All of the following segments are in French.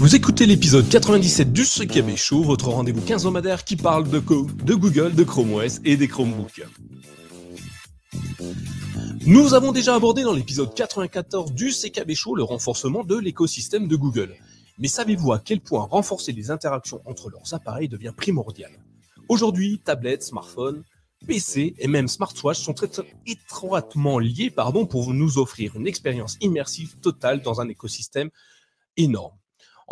Vous écoutez l'épisode 97 du CKB Show, votre rendez-vous quinzomadaire qui parle de, de Google, de Chrome OS et des Chromebooks. Nous avons déjà abordé dans l'épisode 94 du CKB Show le renforcement de l'écosystème de Google. Mais savez-vous à quel point renforcer les interactions entre leurs appareils devient primordial? Aujourd'hui, tablettes, smartphones, PC et même smartwatch sont très étroitement liés pardon, pour nous offrir une expérience immersive totale dans un écosystème énorme.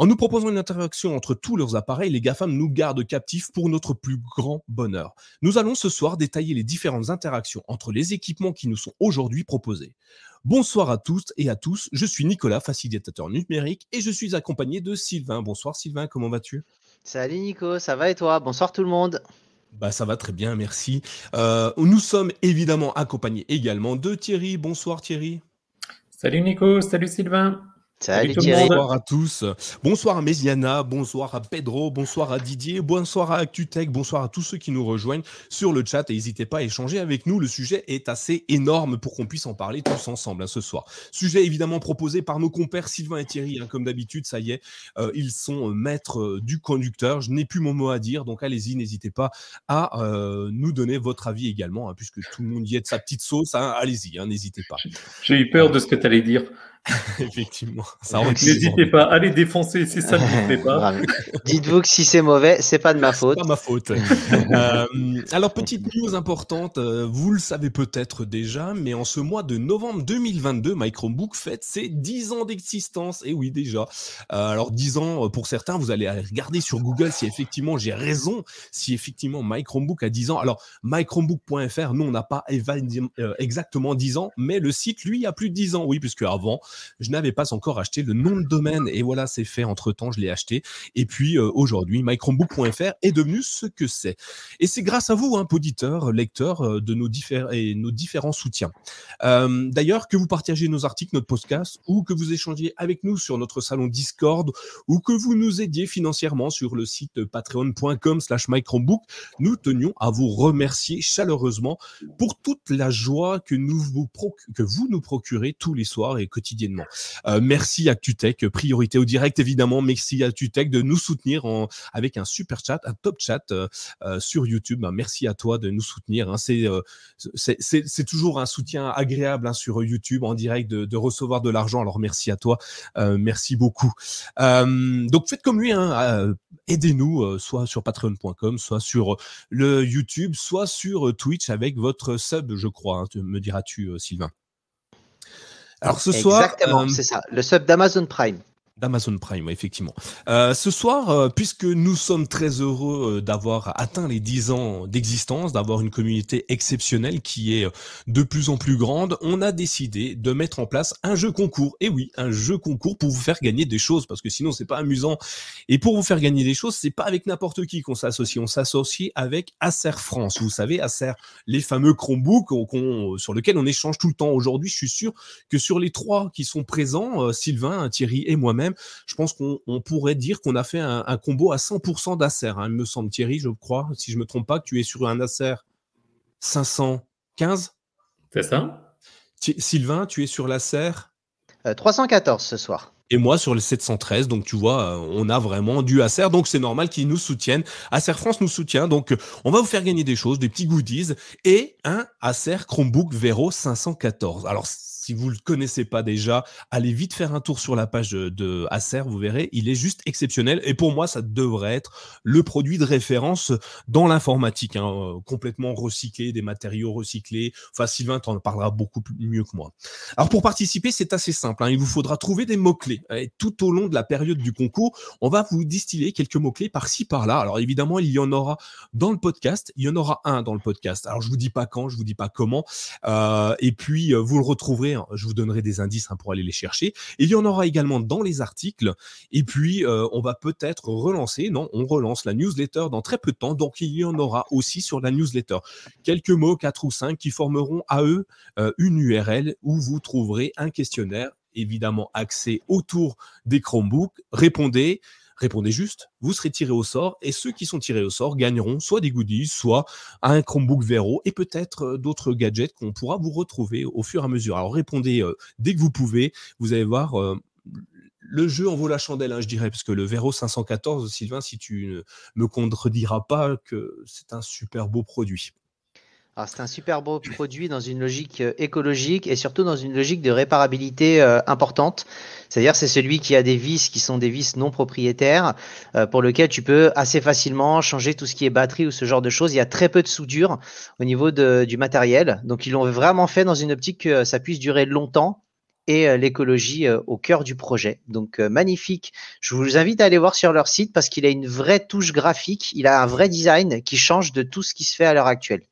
En nous proposant une interaction entre tous leurs appareils, les GAFAM nous gardent captifs pour notre plus grand bonheur. Nous allons ce soir détailler les différentes interactions entre les équipements qui nous sont aujourd'hui proposés. Bonsoir à tous et à tous, je suis Nicolas, facilitateur numérique, et je suis accompagné de Sylvain. Bonsoir Sylvain, comment vas-tu? Salut Nico, ça va et toi? Bonsoir tout le monde. Bah ça va très bien, merci. Euh, nous sommes évidemment accompagnés également de Thierry. Bonsoir Thierry. Salut Nico, salut Sylvain. Salut, Bonsoir à tous. Bonsoir à Méziana, bonsoir à Pedro, bonsoir à Didier, bonsoir à ActuTech, bonsoir à tous ceux qui nous rejoignent sur le chat et n'hésitez pas à échanger avec nous. Le sujet est assez énorme pour qu'on puisse en parler tous ensemble hein, ce soir. Sujet évidemment proposé par nos compères Sylvain et Thierry, hein, comme d'habitude, ça y est, euh, ils sont euh, maîtres euh, du conducteur. Je n'ai plus mon mot à dire, donc allez-y, n'hésitez pas à nous donner votre avis également, hein, puisque tout le monde y est de sa petite sauce. allez-y, n'hésitez pas. J'ai eu peur de ce que tu allais dire. Effectivement. N'hésitez pas, allez défoncer si ça ne vous plaît pas. Dites-vous que si c'est mauvais, c'est pas de ma faute. pas ma faute. Euh, alors, petite news importante, euh, vous le savez peut-être déjà, mais en ce mois de novembre 2022, My Chromebook fête ses 10 ans d'existence. Et oui, déjà. Euh, alors, 10 ans pour certains, vous allez regarder sur Google si effectivement j'ai raison, si effectivement My Chromebook a 10 ans. Alors, mychromebook.fr, nous, on n'a pas exactement 10 ans, mais le site, lui, a plus de 10 ans. Oui, puisque avant, je n'avais pas encore acheté le nom de domaine et voilà, c'est fait entre temps, je l'ai acheté. Et puis euh, aujourd'hui, mychromebook.fr est devenu ce que c'est. Et c'est grâce à vous, hein, auditeurs, lecteurs euh, de nos, et nos différents soutiens. Euh, d'ailleurs, que vous partagez nos articles, notre podcast, ou que vous échangiez avec nous sur notre salon Discord, ou que vous nous aidiez financièrement sur le site patreon.com slash mychromebook, nous tenions à vous remercier chaleureusement pour toute la joie que, nous vous que vous nous procurez tous les soirs et quotidiennement euh, merci à Tutech, priorité au direct évidemment. Merci à Tutech de nous soutenir en, avec un super chat, un top chat euh, euh, sur YouTube. Ben, merci à toi de nous soutenir. Hein. C'est toujours un soutien agréable hein, sur YouTube en direct de, recevoir de l'argent. Alors merci à toi, merci beaucoup. donc faites comme lui, hein, aidez-nous soit sur patreon.com, soit sur le YouTube, soit sur Twitch avec votre sub, je crois, me diras-tu, Sylvain. Alors ce soir. Exactement, euh, c'est ça. Le sub d'Amazon Prime d'Amazon Prime, effectivement. Euh, ce soir, euh, puisque nous sommes très heureux euh, d'avoir atteint les 10 ans d'existence, d'avoir une communauté exceptionnelle qui est de plus en plus grande, on a décidé de mettre en place un jeu concours. Et oui, un jeu concours pour vous faire gagner des choses, parce que sinon c'est pas amusant. Et pour vous faire gagner des choses, c'est pas avec n'importe qui qu'on s'associe. On s'associe avec Acer France. Vous savez, Acer, les fameux Chromebooks sur lesquels on échange tout le temps. Aujourd'hui, je suis sûr que sur les trois qui sont présents, Sylvain, Thierry et moi-même, je pense qu'on pourrait dire qu'on a fait un, combo à 100% d'Acer. Hein, il me semble, Thierry, je crois, si je me trompe pas, que tu es sur un Acer 515. C'est ça. Sylvain, tu es sur l'Acer 314 euh, ce soir et moi sur le 713. Donc tu vois, euh, on a vraiment du Acer, donc c'est normal qu'ils nous soutiennent. Acer France nous soutient, donc euh, on va vous faire gagner des choses, des petits goodies et un Acer Chromebook Vero 514. Alors si vous ne le connaissez pas déjà, allez vite faire un tour sur la page de, Acer, vous verrez, il est juste exceptionnel. Et pour moi, ça devrait être le produit de référence dans l'informatique, hein, euh, complètement recyclé, des matériaux recyclés. Enfin, Sylvain t'en parlera beaucoup mieux que moi. Alors pour participer, c'est assez simple. Hein. il vous faudra trouver des mots-clés. Et tout au long de la période du concours, on va vous distiller quelques mots-clés par-ci, par-là. Alors évidemment, il y en aura dans le podcast. Il y en aura un dans le podcast. Alors je vous dis pas quand, je vous dis pas comment. Euh, et puis, euh, vous le retrouverez je vous donnerai des indices hein, pour aller les chercher. il y en aura également dans les articles. Et puis, euh, on va peut-être relancer, non, on relance la newsletter dans très peu de temps. Donc, il y en aura aussi sur la newsletter. Quelques mots, quatre ou cinq, qui formeront à eux euh, une URL où vous trouverez un questionnaire évidemment axé autour des Chromebooks. Répondez, Répondez juste, vous serez tiré au sort et ceux qui sont tirés au sort gagneront soit des goodies, soit un Chromebook Vero et peut-être euh, d'autres gadgets qu'on pourra vous retrouver au fur et à mesure. Alors répondez euh, dès que vous pouvez, vous allez voir. Euh, le jeu en vaut la chandelle, hein, je dirais, parce que le Vero 514, Sylvain, si tu ne me contrediras pas que c'est un super beau produit. C'est un super beau produit dans une logique euh, écologique et surtout dans une logique de réparabilité euh, importante. C'est-à-dire c'est celui qui a des vis qui sont des vis non propriétaires euh, pour lequel tu peux assez facilement changer tout ce qui est batterie ou ce genre de choses. Il y a très peu de soudure au niveau du matériel. Donc ils l'ont vraiment fait dans une optique que ça puisse durer longtemps et l'écologie au cœur du projet. Donc magnifique. Je vous invite à aller voir sur leur site parce qu'il a une vraie touche graphique, il a un vrai design qui change de tout ce qui se fait à l'heure actuelle.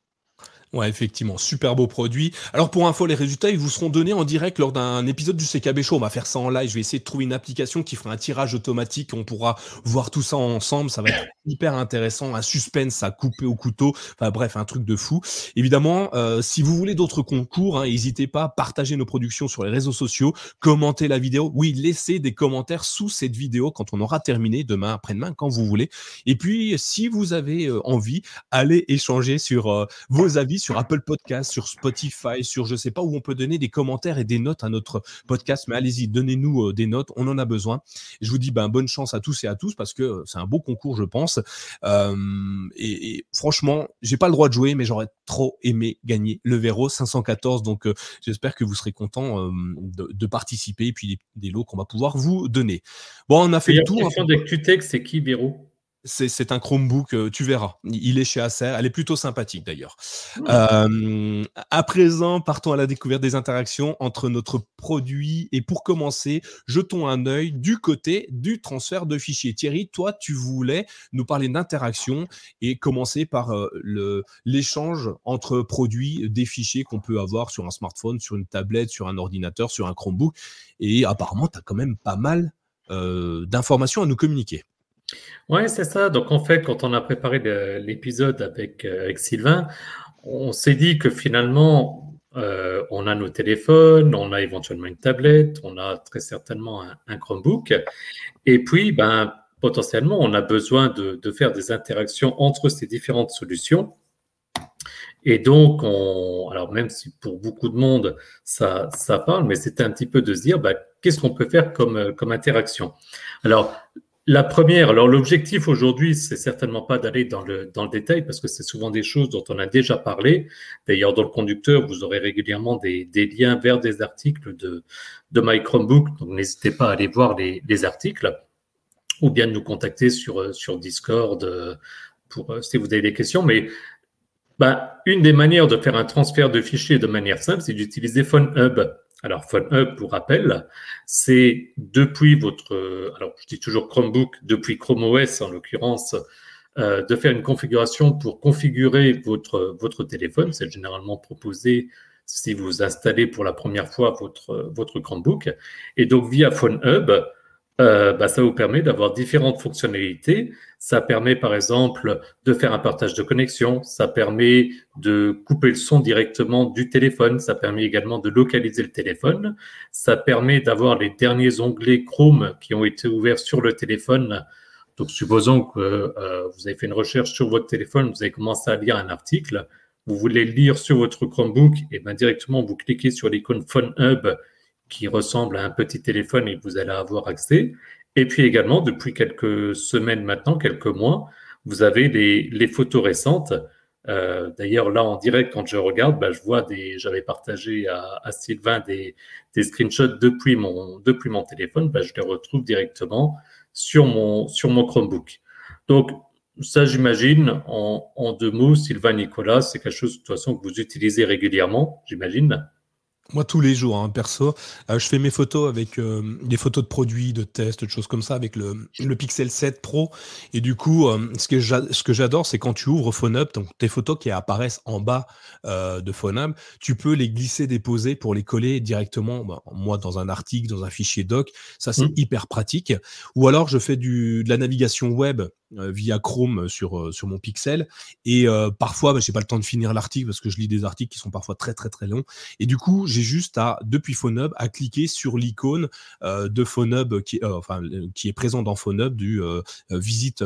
Ouais, effectivement, super beau produit. Alors pour info, les résultats, ils vous seront donnés en direct lors d'un épisode du CKB Show. On va faire ça en live. Je vais essayer de trouver une application qui fera un tirage automatique. On pourra voir tout ça ensemble. Ça va être hyper intéressant. Un suspense à couper au couteau. Enfin bref, un truc de fou. Évidemment, euh, si vous voulez d'autres concours, hein, n'hésitez pas à partager nos productions sur les réseaux sociaux, commenter la vidéo. Oui, laissez des commentaires sous cette vidéo quand on aura terminé demain, après-demain, quand vous voulez. Et puis, si vous avez euh, envie, allez échanger sur euh, vos avis sur Apple Podcast, sur Spotify, sur je sais pas où on peut donner des commentaires et des notes à notre podcast. Mais allez-y, donnez-nous euh, des notes, on en a besoin. Je vous dis ben, bonne chance à tous et à tous parce que euh, c'est un beau concours, je pense. Euh, et, et, franchement, j'ai pas le droit de jouer, mais j'aurais trop aimé gagner le Vero 514. Donc j'espère que vous serez content de, participer et puis des, lots qu'on va pouvoir vous donner. Bon, on a fait le tour. La question c'est qui Vero? C'est un Chromebook, euh, tu verras. Il est chez Acer. Elle est plutôt sympathique d'ailleurs. Mmh. à présent, partons à la découverte des interactions entre notre produit. Et pour commencer, jetons un œil du côté du transfert de fichiers. Thierry, toi, tu voulais nous parler d'interaction et commencer par euh, l'échange entre produits des fichiers qu'on peut avoir sur un smartphone, sur une tablette, sur un ordinateur, sur un Chromebook. Et apparemment, tu as quand même pas mal euh, d'informations à nous communiquer. Ouais, c'est ça. Donc en fait, quand on a préparé l'épisode avec, euh, avec Sylvain, on s'est dit que finalement, euh, on a nos téléphones, on a éventuellement une tablette, on a très certainement un, Chromebook, et puis ben potentiellement, on a besoin de, de faire des interactions entre ces différentes solutions. Et donc, on, alors même si pour beaucoup de monde ça, ça parle, mais c'était un petit peu de se dire, ben, qu'est-ce qu'on peut faire comme, comme interaction? Alors, la première, alors l'objectif aujourd'hui, c'est certainement pas d'aller dans le, dans le détail parce que c'est souvent des choses dont on a déjà parlé. D'ailleurs, dans le conducteur, vous aurez régulièrement des, des liens vers des articles de, de My Chromebook, donc n'hésitez pas à aller voir les, les articles ou bien de nous contacter sur, sur Discord euh, pour, euh, si vous avez des questions. Mais bah, une des manières de faire un transfert de fichiers de manière simple, c'est d'utiliser PhoneHub. Alors, PhoneHub, pour rappel, c'est depuis votre, alors je dis toujours Chromebook, depuis Chrome OS en l'occurrence, euh, de faire une configuration pour configurer votre, votre téléphone. C'est généralement proposé si vous installez pour la première fois votre, Chromebook. Et donc, via PhoneHub, euh, bah, ça vous permet d'avoir différentes fonctionnalités. Ça permet par exemple de faire un partage de connexion, ça permet de couper le son directement du téléphone, ça permet également de localiser le téléphone, ça permet d'avoir les derniers onglets Chrome qui ont été ouverts sur le téléphone. Donc supposons que euh, vous avez fait une recherche sur votre téléphone, vous avez commencé à lire un article, vous voulez le lire sur votre Chromebook, et bien directement vous cliquez sur l'icône Phone Hub qui ressemble à un petit téléphone et vous allez avoir accès. Et puis également, depuis quelques semaines maintenant, quelques mois, vous avez les, photos récentes. Euh, d'ailleurs, là, en direct, quand je regarde, bah, je vois des, j'avais partagé à, Sylvain des, screenshots depuis mon, depuis mon téléphone. Bah, je les retrouve directement sur mon, sur mon Chromebook. Donc, ça, j'imagine, en, en deux mots, Sylvain Nicolas, c'est quelque chose de toute façon que vous utilisez régulièrement, j'imagine. Moi, tous les jours, hein, perso, euh, je fais mes photos avec euh, des photos de produits, de tests, de choses comme ça, avec le, le Pixel 7 Pro. Et du coup, euh, ce que ce que j'adore, c'est quand tu ouvres PhoneUp, donc tes photos qui apparaissent en bas de PhoneUp, tu peux les glisser, déposer pour les coller directement, bah, moi, dans un article, dans un fichier doc. Ça, c'est mmh. hyper pratique. Ou alors, je fais du, de la navigation web via Chrome sur, euh, sur mon Pixel. Et euh, parfois, bah, j'ai pas le temps de finir l'article parce que je lis des articles qui sont parfois très très très longs. Et du coup, j'ai juste à, depuis PhoneHub, à cliquer sur l'icône de PhoneHub qui, est présent dans PhoneHub du visite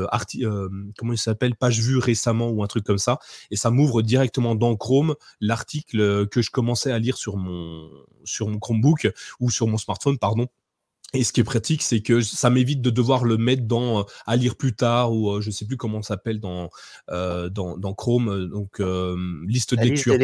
comment il s'appelle, page vue récemment ou un truc comme ça. Et ça m'ouvre directement dans Chrome l'article que je commençais à lire sur mon, sur mon Chromebook ou sur mon smartphone, pardon Et ce qui est pratique, c'est que ça m'évite de devoir le mettre dans à lire plus tard ou je sais plus comment ça s'appelle dans, dans, dans Chrome, donc liste de lecture.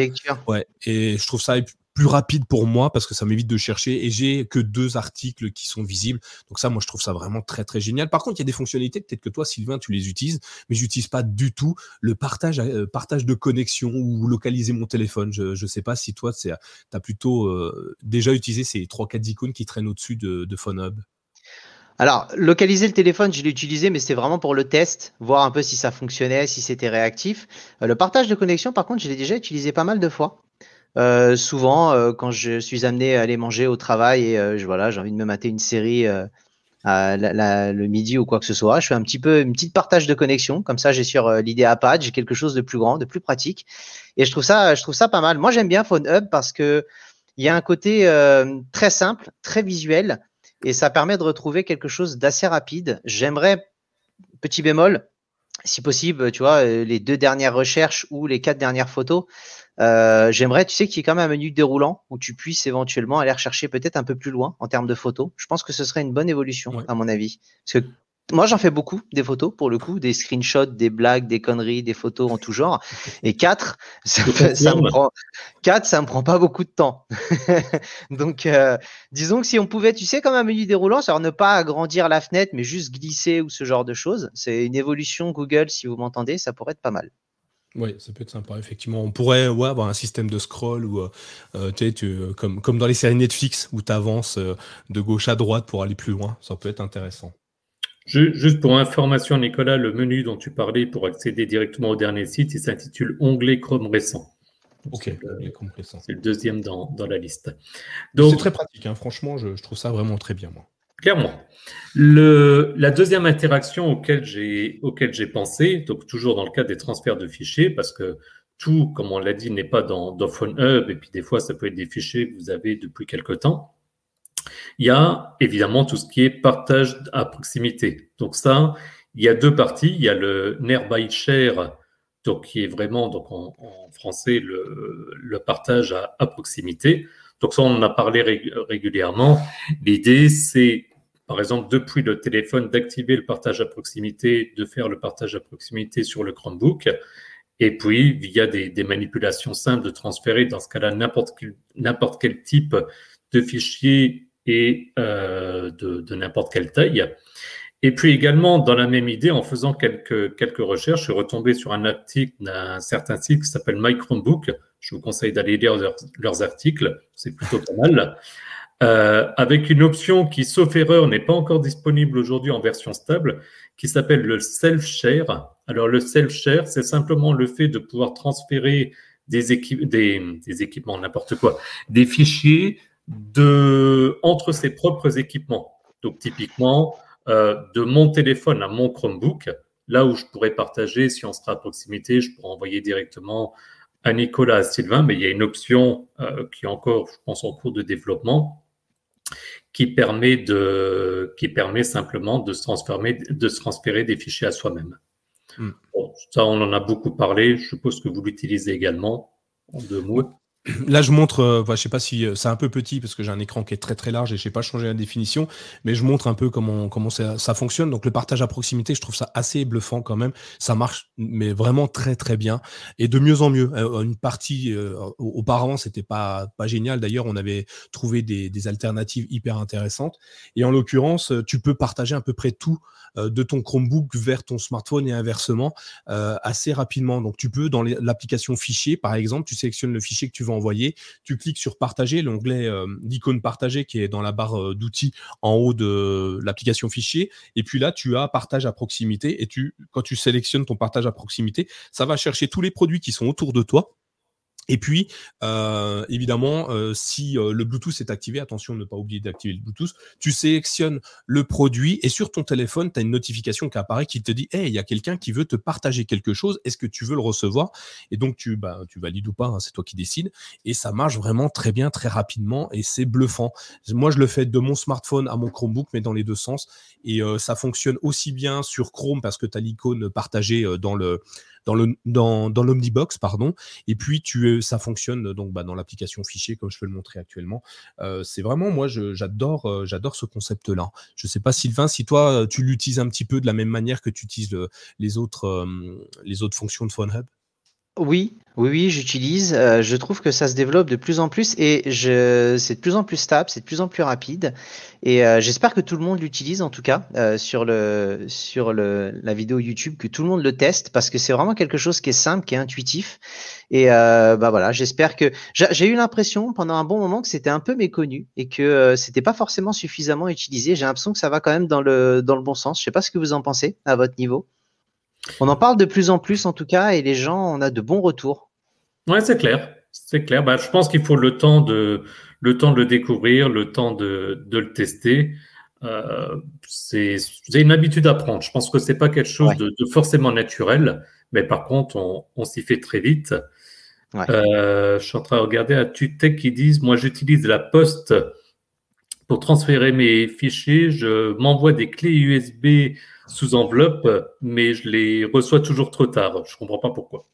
Ouais. Et je trouve ça plus rapide pour moi parce que ça m'évite de chercher et j'ai que deux articles qui sont visibles. Donc ça, moi, je trouve ça vraiment très très génial. Par contre, il y a des fonctionnalités, peut-être que toi, Sylvain, tu les utilises, mais j'utilise pas du tout le partage, euh, partage de connexion ou localiser mon téléphone. Je, je sais pas si toi, tu as plutôt euh, déjà utilisé ces trois quatre icônes qui traînent au-dessus de, de PhoneHub. Alors, localiser le téléphone, je l'ai utilisé, mais c'était vraiment pour le test, voir un peu si ça fonctionnait, si c'était réactif. Euh, le partage de connexion, par contre, je l'ai déjà utilisé pas mal de fois. Euh, souvent, euh, quand je suis amené à aller manger au travail et euh, je, voilà, j'ai envie de me mater une série le midi ou quoi que ce soit, je fais un petit peu une petite partage de connexion. Comme ça, j'ai sur l'idée iPad, j'ai quelque chose de plus grand, de plus pratique. Et je trouve ça, je trouve ça pas mal. Moi, j'aime bien PhoneHub parce que il y a un côté très simple, très visuel, et ça permet de retrouver quelque chose d'assez rapide. J'aimerais, petit bémol, si possible, tu vois, les deux dernières recherches ou les quatre dernières photos, euh, j'aimerais, tu sais, qu'il y ait quand même un menu déroulant où tu puisses éventuellement aller rechercher peut-être un peu plus loin en termes de photos. Je pense que ce serait une bonne évolution, à mon avis. Parce que moi, j'en fais beaucoup des photos pour le coup, des screenshots, des blagues, des conneries, des photos en tout genre. Et quatre, ça, me prend quatre, ça me prend pas beaucoup de temps. Donc, euh, disons que si on pouvait, tu sais, comme un menu déroulant, c'est-à-dire ne pas agrandir la fenêtre, mais juste glisser ou ce genre de choses. C'est une évolution Google, si vous m'entendez, ça pourrait être pas mal. Oui, ça peut être sympa, effectivement. On pourrait avoir un système de scroll euh, euh, tu sais, comme, comme dans les séries Netflix où tu avances euh, de gauche à droite pour aller plus loin. Ça peut être intéressant. Juste pour information, Nicolas, le menu dont tu parlais pour accéder directement au dernier site, il s'intitule Onglet Chrome récent. Ok, c'est le, deuxième dans, la liste. C'est très pratique, hein. franchement, je, je trouve ça vraiment très bien, moi. Clairement. Le, la deuxième interaction auquel j'ai pensé, donc toujours dans le cas des transferts de fichiers, parce que tout, comme on l'a dit, n'est pas dans, dans PhoneHub, et puis des fois, ça peut être des fichiers que vous avez depuis quelque temps. Il y a évidemment tout ce qui est partage à proximité. Donc ça, il y a deux parties. Il y a le Nearby Share, donc qui est vraiment donc en, français le, partage à, proximité. Donc ça, on en a parlé régulièrement. L'idée, c'est par exemple, depuis le téléphone, d'activer le partage à proximité, de faire le partage à proximité sur le Chromebook, et puis, via des, manipulations simples, de transférer, dans ce cas-là, n'importe quel, quel type de fichier et euh, de, n'importe quelle taille. Et puis également, dans la même idée, en faisant quelques, quelques recherches, je suis retombé sur un article d'un certain site qui s'appelle My Chromebook. Je vous conseille d'aller lire leurs, articles, c'est plutôt pas mal. Euh, avec une option qui, sauf erreur, n'est pas encore disponible aujourd'hui en version stable, qui s'appelle le self-share. Alors le self-share, c'est simplement le fait de pouvoir transférer des, équipements, n'importe quoi, des fichiers de, entre ses propres équipements. Donc typiquement, euh, de mon téléphone à mon Chromebook, là où je pourrais partager, si on sera à proximité, je pourrais envoyer directement à Nicolas, à Sylvain, mais il y a une option euh, qui est encore, je pense, en cours de développement, qui permet, de, qui permet simplement de se, transformer, de se transférer des fichiers à soi-même. Hmm. ça, on en a beaucoup parlé. Je suppose que vous l'utilisez également en deux mots. Là, je montre, euh, je sais pas si euh, c'est un peu petit parce que j'ai un écran qui est très très large et je sais pas changer la définition, mais je montre un peu comment ça, fonctionne. Donc le partage à proximité, je trouve ça assez bluffant quand même. Ça marche, mais vraiment très très bien et de mieux en mieux. Euh, une partie auparavant, c'était pas pas génial. D'ailleurs, on avait trouvé des, alternatives hyper intéressantes. Et en l'occurrence, tu peux partager à peu près tout de ton Chromebook vers ton smartphone et inversement assez rapidement. Donc tu peux dans l'application fichier, par exemple, tu sélectionnes le fichier que tu veux Tu cliques sur partager, l'onglet euh, d'icône partagée qui est dans la barre euh, d'outils en haut de l'application fichier. Et puis là, tu as partage à proximité. Et tu, quand tu sélectionnes ton partage à proximité, ça va chercher tous les produits qui sont autour de toi et puis, euh, évidemment, euh, si euh, le Bluetooth est activé, attention ne pas oublier d'activer le Bluetooth, tu sélectionnes le produit et sur ton téléphone, tu as une notification qui apparaît qui te dit Hey, il y a quelqu'un qui veut te partager quelque chose, est-ce que tu veux le recevoir? Et donc, tu, bah, tu valides ou pas, hein, c'est toi qui décides. Et ça marche vraiment très bien, très rapidement et c'est bluffant. Moi, je le fais de mon smartphone à mon Chromebook, mais dans les deux sens. Et ça fonctionne aussi bien sur Chrome parce que tu as l'icône partagée dans le dans l'Omnibox, pardon. Et puis tu ça fonctionne donc bah, dans l'application fichier comme je peux le montrer actuellement. c'est vraiment moi j'adore ce concept là. Je sais pas Sylvain si toi tu l'utilises un petit peu de la même manière que tu utilises les autres les autres fonctions de PhoneHub? Oui, oui, oui, j'utilise. Euh, je trouve que ça se développe de plus en plus et je, c'est de plus en plus stable, c'est de plus en plus rapide. Et euh, j'espère que tout le monde l'utilise en tout cas euh, sur le sur le la vidéo YouTube, que tout le monde le teste parce que c'est vraiment quelque chose qui est simple, qui est intuitif. Et bah voilà, j'espère que j'ai eu l'impression pendant un bon moment que c'était un peu méconnu et que c'était pas forcément suffisamment utilisé. J'ai l'impression que ça va quand même dans le dans le bon sens. Je sais pas ce que vous en pensez à votre niveau. On en parle de plus en plus en tout cas et les gens, on a de bons retours. Ouais, c'est clair. C'est clair. Bah, je pense qu'il faut le temps de le temps de le découvrir, le temps de, le tester. Euh, c'est une habitude à prendre. Je pense que c'est pas quelque chose de, forcément naturel, mais par contre, on, s'y fait très vite. Euh, je suis en train de regarder à Tutec qui disent Moi, j'utilise la poste pour transférer mes fichiers. Je m'envoie des clés USB sous enveloppe, mais je les reçois toujours trop tard. Je ne comprends pas pourquoi.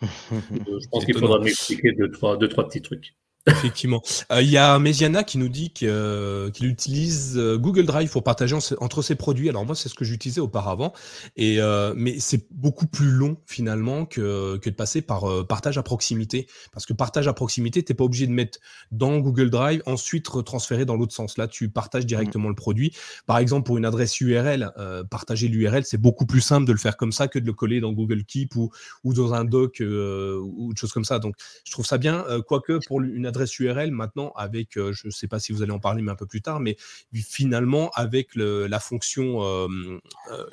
je pense qu'il faudra m'expliquer deux trois, deux, trois petits trucs. Effectivement. Euh, il y a Mesiana qui nous dit euh, qu'il utilise euh, Google Drive pour partager entre ses produits. Alors moi, c'est ce que j'utilisais auparavant. Et, mais c'est beaucoup plus long finalement que, que de passer par partage à proximité. Parce que partage à proximité, tu n'es pas obligé de mettre dans Google Drive, ensuite retransférer dans l'autre sens. Là, tu partages directement le produit. Par exemple, pour une adresse URL, partager l'URL, c'est beaucoup plus simple de le faire comme ça que de le coller dans Google Keep ou, ou dans un doc ou autre chose comme ça. Donc, je trouve ça bien. quoique pour une adresse URL maintenant avec, euh, je ne sais pas si vous allez en parler mais un peu plus tard, mais finalement avec la fonction euh,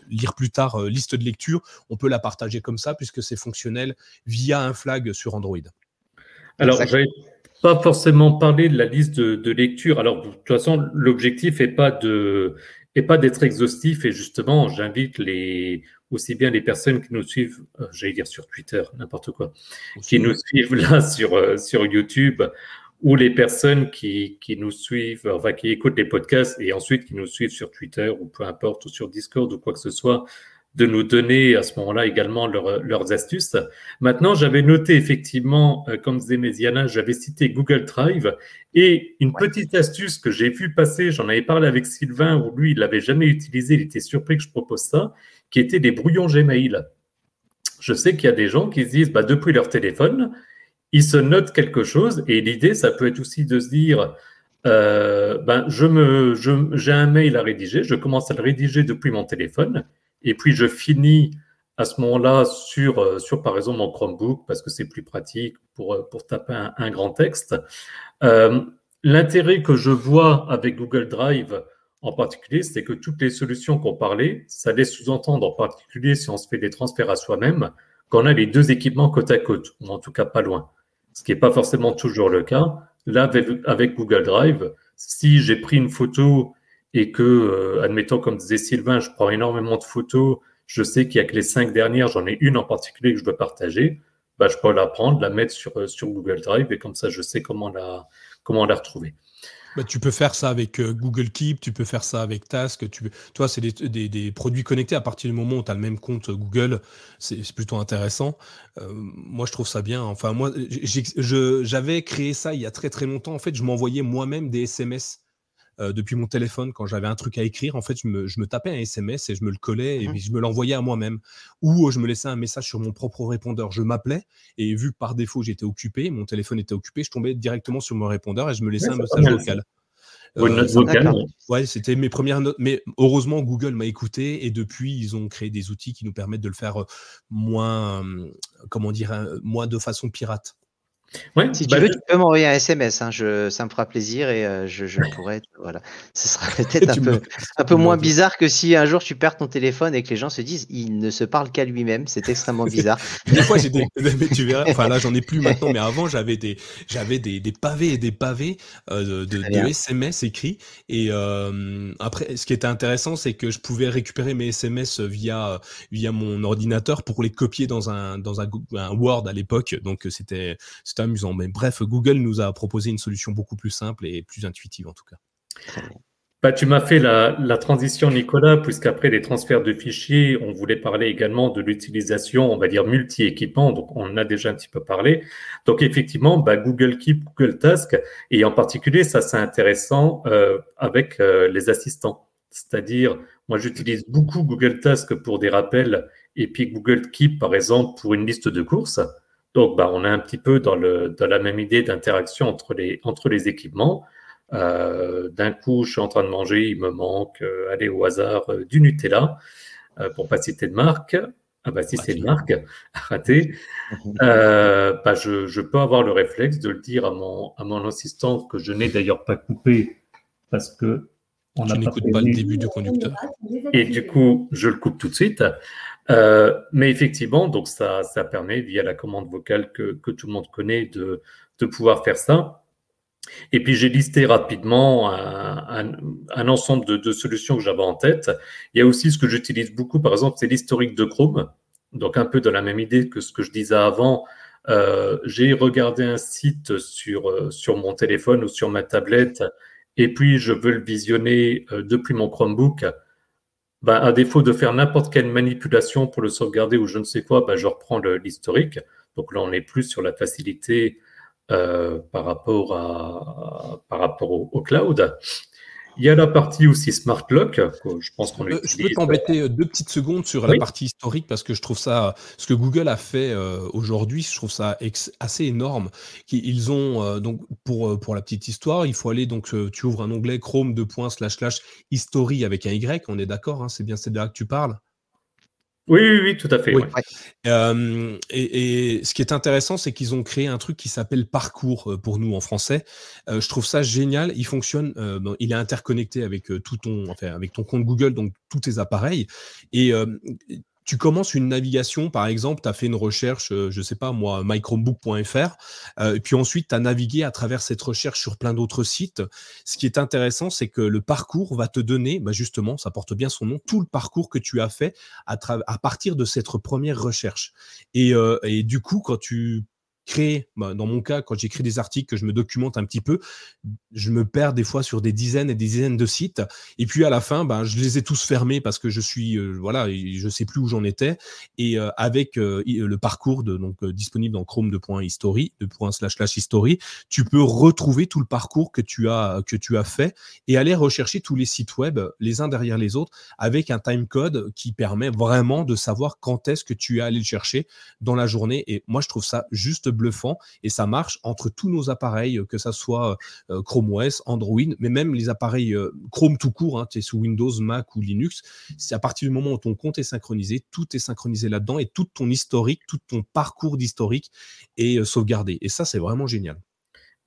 lire plus tard liste de lecture, on peut la partager comme ça puisque c'est fonctionnel via un flag sur Android. Alors, je pas forcément parler de la liste de, lecture. Alors, de toute façon, l'objectif n'est pas de et pas d'être exhaustif. Et justement, j'invite les aussi bien les personnes qui nous suivent, euh, j'allais dire sur Twitter, n'importe quoi, qui nous suivent là sur, euh, sur YouTube, ou les personnes qui, qui, nous suivent, enfin qui écoutent les podcasts et ensuite qui nous suivent sur Twitter ou peu importe, ou sur Discord ou quoi que ce soit, de nous donner à ce moment-là également leurs astuces. Maintenant, j'avais noté effectivement, euh, comme disait Méziana, j'avais cité Google Drive et une petite astuce que j'ai vu passer, j'en avais parlé avec Sylvain, où lui, il l'avait jamais utilisé, il était surpris que je propose ça, qui était des brouillons Gmail. Je sais qu'il y a des gens qui se disent, bah, depuis leur téléphone, ils se notent quelque chose et l'idée, ça peut être aussi de se dire, euh, ben, je me, j'ai un mail à rédiger, je commence à le rédiger depuis mon téléphone et puis je finis à ce moment-là sur, euh, sur par exemple mon Chromebook parce que c'est plus pratique pour, euh, pour taper un, grand texte. L'intérêt que je vois avec Google Drive en particulier, c'est que toutes les solutions qu'on parlait, ça laisse sous-entendre en particulier si on se fait des transferts à soi-même, qu'on a les deux équipements côte à côte, ou en tout cas pas loin. Ce qui n'est pas forcément toujours le cas. Là, avec, Google Drive, si j'ai pris une photo et que, euh, admettons, comme disait Sylvain, je prends énormément de photos, je sais qu'il y a que les cinq dernières, j'en ai une en particulier que je dois partager, bah, je peux la prendre, la mettre sur, euh, Google Drive et comme ça, je sais comment la, comment la retrouver. Bah, tu peux faire ça avec euh, Google Keep, tu peux faire ça avec Task. Tu, toi, c'est des, des, produits connectés. À partir du moment où tu as le même compte Google, c'est plutôt intéressant. moi, je trouve ça bien. Enfin, moi, j'avais créé ça il y a très très longtemps. En fait, je m'envoyais moi-même des SMS euh, depuis mon téléphone quand j'avais un truc à écrire. En fait, je me, tapais un SMS et je me le collais et mmh puis je me l'envoyais à moi-même. Ou euh, je me laissais un message sur mon propre répondeur. Je m'appelais et vu que par défaut j'étais occupé, mon téléphone était occupé, je tombais directement sur mon répondeur et je me laissais un message vocal. Euh, ouais, c'était mes premières notes. Mais heureusement, Google m'a écouté et depuis, ils ont créé des outils qui nous permettent de le faire moins, comment dire, moins de façon pirate si tu bah, veux, tu peux m'envoyer un SMS. Hein, je, ça me fera plaisir et euh, je, je, pourrais. Voilà. Ce sera peut-être un, peu, un peu moins bizarre que si un jour tu perds ton téléphone et que les gens se disent il ne se parle qu'à lui-même. C'est extrêmement bizarre. des fois, j'ai des. tu verras, enfin là, j'en ai plus maintenant, mais avant, j'avais des, j'avais des, des, pavés et des pavés euh, de, de, SMS écrits. Et euh, après, ce qui était intéressant, c'est que je pouvais récupérer mes SMS via, via mon ordinateur pour les copier dans un, dans un, un Word à l'époque. Donc, c'était amusant. Mais bref, Google nous a proposé une solution beaucoup plus simple et plus intuitive en tout cas. Bah, tu m'as fait la, la, transition, Nicolas, puisqu'après les transferts de fichiers, on voulait parler également de l'utilisation, on va dire, multi-équipement. Donc, on en a déjà un petit peu parlé. Donc, effectivement, bah, Google Keep, Google Task, et en particulier, ça, c'est intéressant euh, avec euh, les assistants. C'est-à-dire, moi, j'utilise beaucoup Google Task pour des rappels et puis Google Keep, par exemple, pour une liste de courses. Donc, bah, on est un petit peu dans, le, dans la même idée d'interaction entre les, entre les équipements. Euh, d'un coup, je suis en train de manger, il me manque, euh, aller au hasard, euh, du Nutella, pour pas citer de marque. Ah bah si c'est une marque, raté. bah, je, je, peux avoir le réflexe de le dire à mon, à mon assistant que je n'ai d'ailleurs pas coupé parce que on tu n'écoutes pas, le début du conducteur. Et du coup, je le coupe tout de suite. Euh, mais effectivement, donc ça, ça permet via la commande vocale que, que tout le monde connaît de, de pouvoir faire ça. Et puis j'ai listé rapidement un, un, ensemble de, de, solutions que j'avais en tête. Il y a aussi ce que j'utilise beaucoup, par exemple, c'est l'historique de Chrome. Donc un peu dans la même idée que ce que je disais avant. Euh, j'ai regardé un site sur, sur mon téléphone ou sur ma tablette, et puis je veux le visionner euh, depuis mon Chromebook. Ben, à défaut de faire n'importe quelle manipulation pour le sauvegarder ou je ne sais quoi, ben, je reprends l'historique. Donc là, on est plus sur la facilité euh, par rapport, à, par rapport au, cloud. Il y a la partie aussi Smart Lock, je pense qu'on Je peux t'embêter euh, deux petites secondes sur la partie historique parce que je trouve ça, ce que Google a fait euh, aujourd'hui, je trouve ça assez énorme. Ils ont donc pour pour la petite histoire, il faut aller donc tu ouvres un onglet Chrome slash slash history avec un Y, on est d'accord, hein, c'est bien c'est de là que tu parles? Oui, oui, oui, tout à fait. et, ce qui est intéressant, c'est qu'ils ont créé un truc qui s'appelle Parcours pour nous en français. je trouve ça génial. Il fonctionne, il est interconnecté avec tout ton, enfin, avec ton compte Google, donc tous tes appareils. Et tu commences une navigation, par exemple, tu as fait une recherche, euh, je sais pas moi, mychromebook.fr, euh, et puis ensuite tu as navigué à travers cette recherche sur plein d'autres sites. Ce qui est intéressant, c'est que le parcours va te donner, bah justement, ça porte bien son nom, tout le parcours que tu as fait à, partir de cette première recherche. Et, euh, et du coup, quand tu créer, bah, dans mon cas, quand j'écris des articles, que je me documente un petit peu, je me perds des fois sur des dizaines et des dizaines de sites. Et puis à la fin, bah, je les ai tous fermés parce que je suis, euh, voilà, je sais plus où j'en étais. Et euh, avec euh, le parcours de, donc disponible dans Chrome de history, de slash slash history, tu peux retrouver tout le parcours que tu as que tu as fait et aller rechercher tous les sites web les uns derrière les autres avec un time code qui permet vraiment de savoir quand est-ce que tu es allé le chercher dans la journée. Et moi, je trouve ça juste bluffant et ça marche entre tous nos appareils, que ça soit euh, Chrome OS, Android, mais même les appareils euh, Chrome tout court, hein, tu es sous Windows, Mac ou Linux. C'est à partir du moment où ton compte est synchronisé, tout est synchronisé là-dedans et tout ton historique, tout ton parcours d'historique est euh, sauvegardé. Et ça, c'est vraiment génial.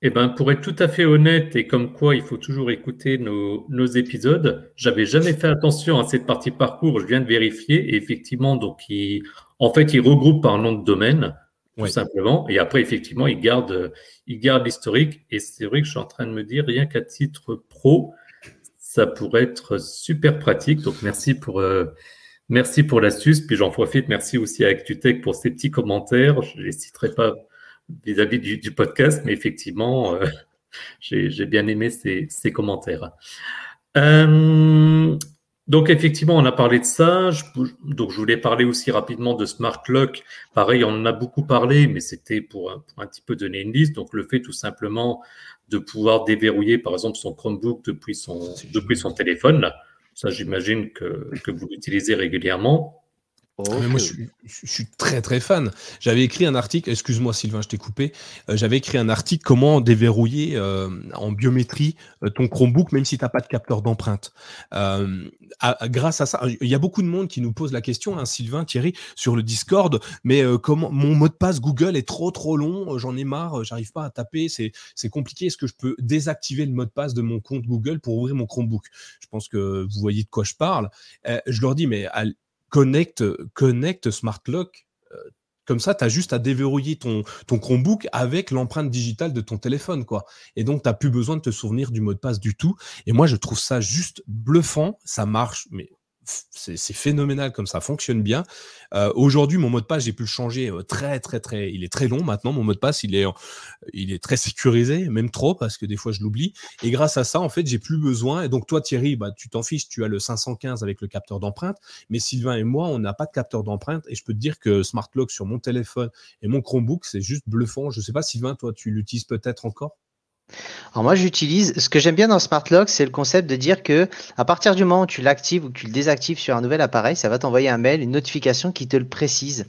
Eh ben, pour être tout à fait honnête et comme quoi il faut toujours écouter nos, épisodes, j'avais jamais fait attention à cette partie parcours. Je viens de vérifier et effectivement, donc, en fait, il regroupe par nom de domaine tout simplement. Et après, effectivement, il garde, il garde l'historique. Et c'est vrai que je suis en train de me dire, rien qu'à titre pro, ça pourrait être super pratique. Donc, merci pour, euh, merci pour l'astuce. Puis j'en profite. Merci aussi à ActuTech pour ces petits commentaires. Je ne les citerai pas vis-à-vis du, podcast, mais effectivement, euh, j'ai bien aimé ces, ces commentaires. Euh, donc effectivement, on a parlé de ça. Je, donc je voulais parler aussi rapidement de Smart Lock. Pareil, on en a beaucoup parlé, mais c'était pour, un petit peu donner une liste. Donc le fait tout simplement de pouvoir déverrouiller, par exemple, son Chromebook depuis son, depuis son téléphone. Ça, j'imagine que, que vous l'utilisez régulièrement. Moi, je suis, très très fan. J'avais écrit un article, excuse-moi Sylvain, je t'ai coupé. Euh, j'avais écrit un article comment déverrouiller euh, en biométrie euh, ton Chromebook, même si tu n'as pas de capteur d'empreinte. grâce à ça, il y a beaucoup de monde qui nous pose la question, hein, Sylvain, Thierry, sur le Discord. Mais comment mon mot de passe Google est trop trop long, j'en ai marre, j'arrive pas à taper, c'est compliqué. Est-ce que je peux désactiver le mot de passe de mon compte Google pour ouvrir mon Chromebook? Je pense que vous voyez de quoi je parle. je leur dis, mais connecte, connecte Smart Lock. Euh, comme ça, tu as juste à déverrouiller ton, ton Chromebook avec l'empreinte digitale de ton téléphone. quoi. Et donc, tu n'as plus besoin de te souvenir du mot de passe du tout. Et moi, je trouve ça juste bluffant. Ça marche, mais c'est phénoménal comme ça fonctionne bien. Euh, aujourd'hui, mon mot de passe, j'ai pu le changer euh, très, très, très. Il est très long maintenant. Mon mot de passe, il est, il est très sécurisé, même trop parce que des fois je l'oublie. Et grâce à ça, en fait, j'ai plus besoin. Et donc toi, Thierry, bah, tu t'en fiches, tu as le 515 avec le capteur d'empreinte. Mais Sylvain et moi, on n'a pas de capteur d'empreinte. Et je peux te dire que Smart Lock sur mon téléphone et mon Chromebook, c'est juste bluffant. Je sais pas, Sylvain, toi, tu l'utilises peut-être encore? Alors moi j'utilise, ce que j'aime bien dans Smart Lock, c'est le concept de dire que à partir du moment où tu l'actives ou que tu le désactives sur un nouvel appareil, ça va t'envoyer un mail, une notification qui te le précise.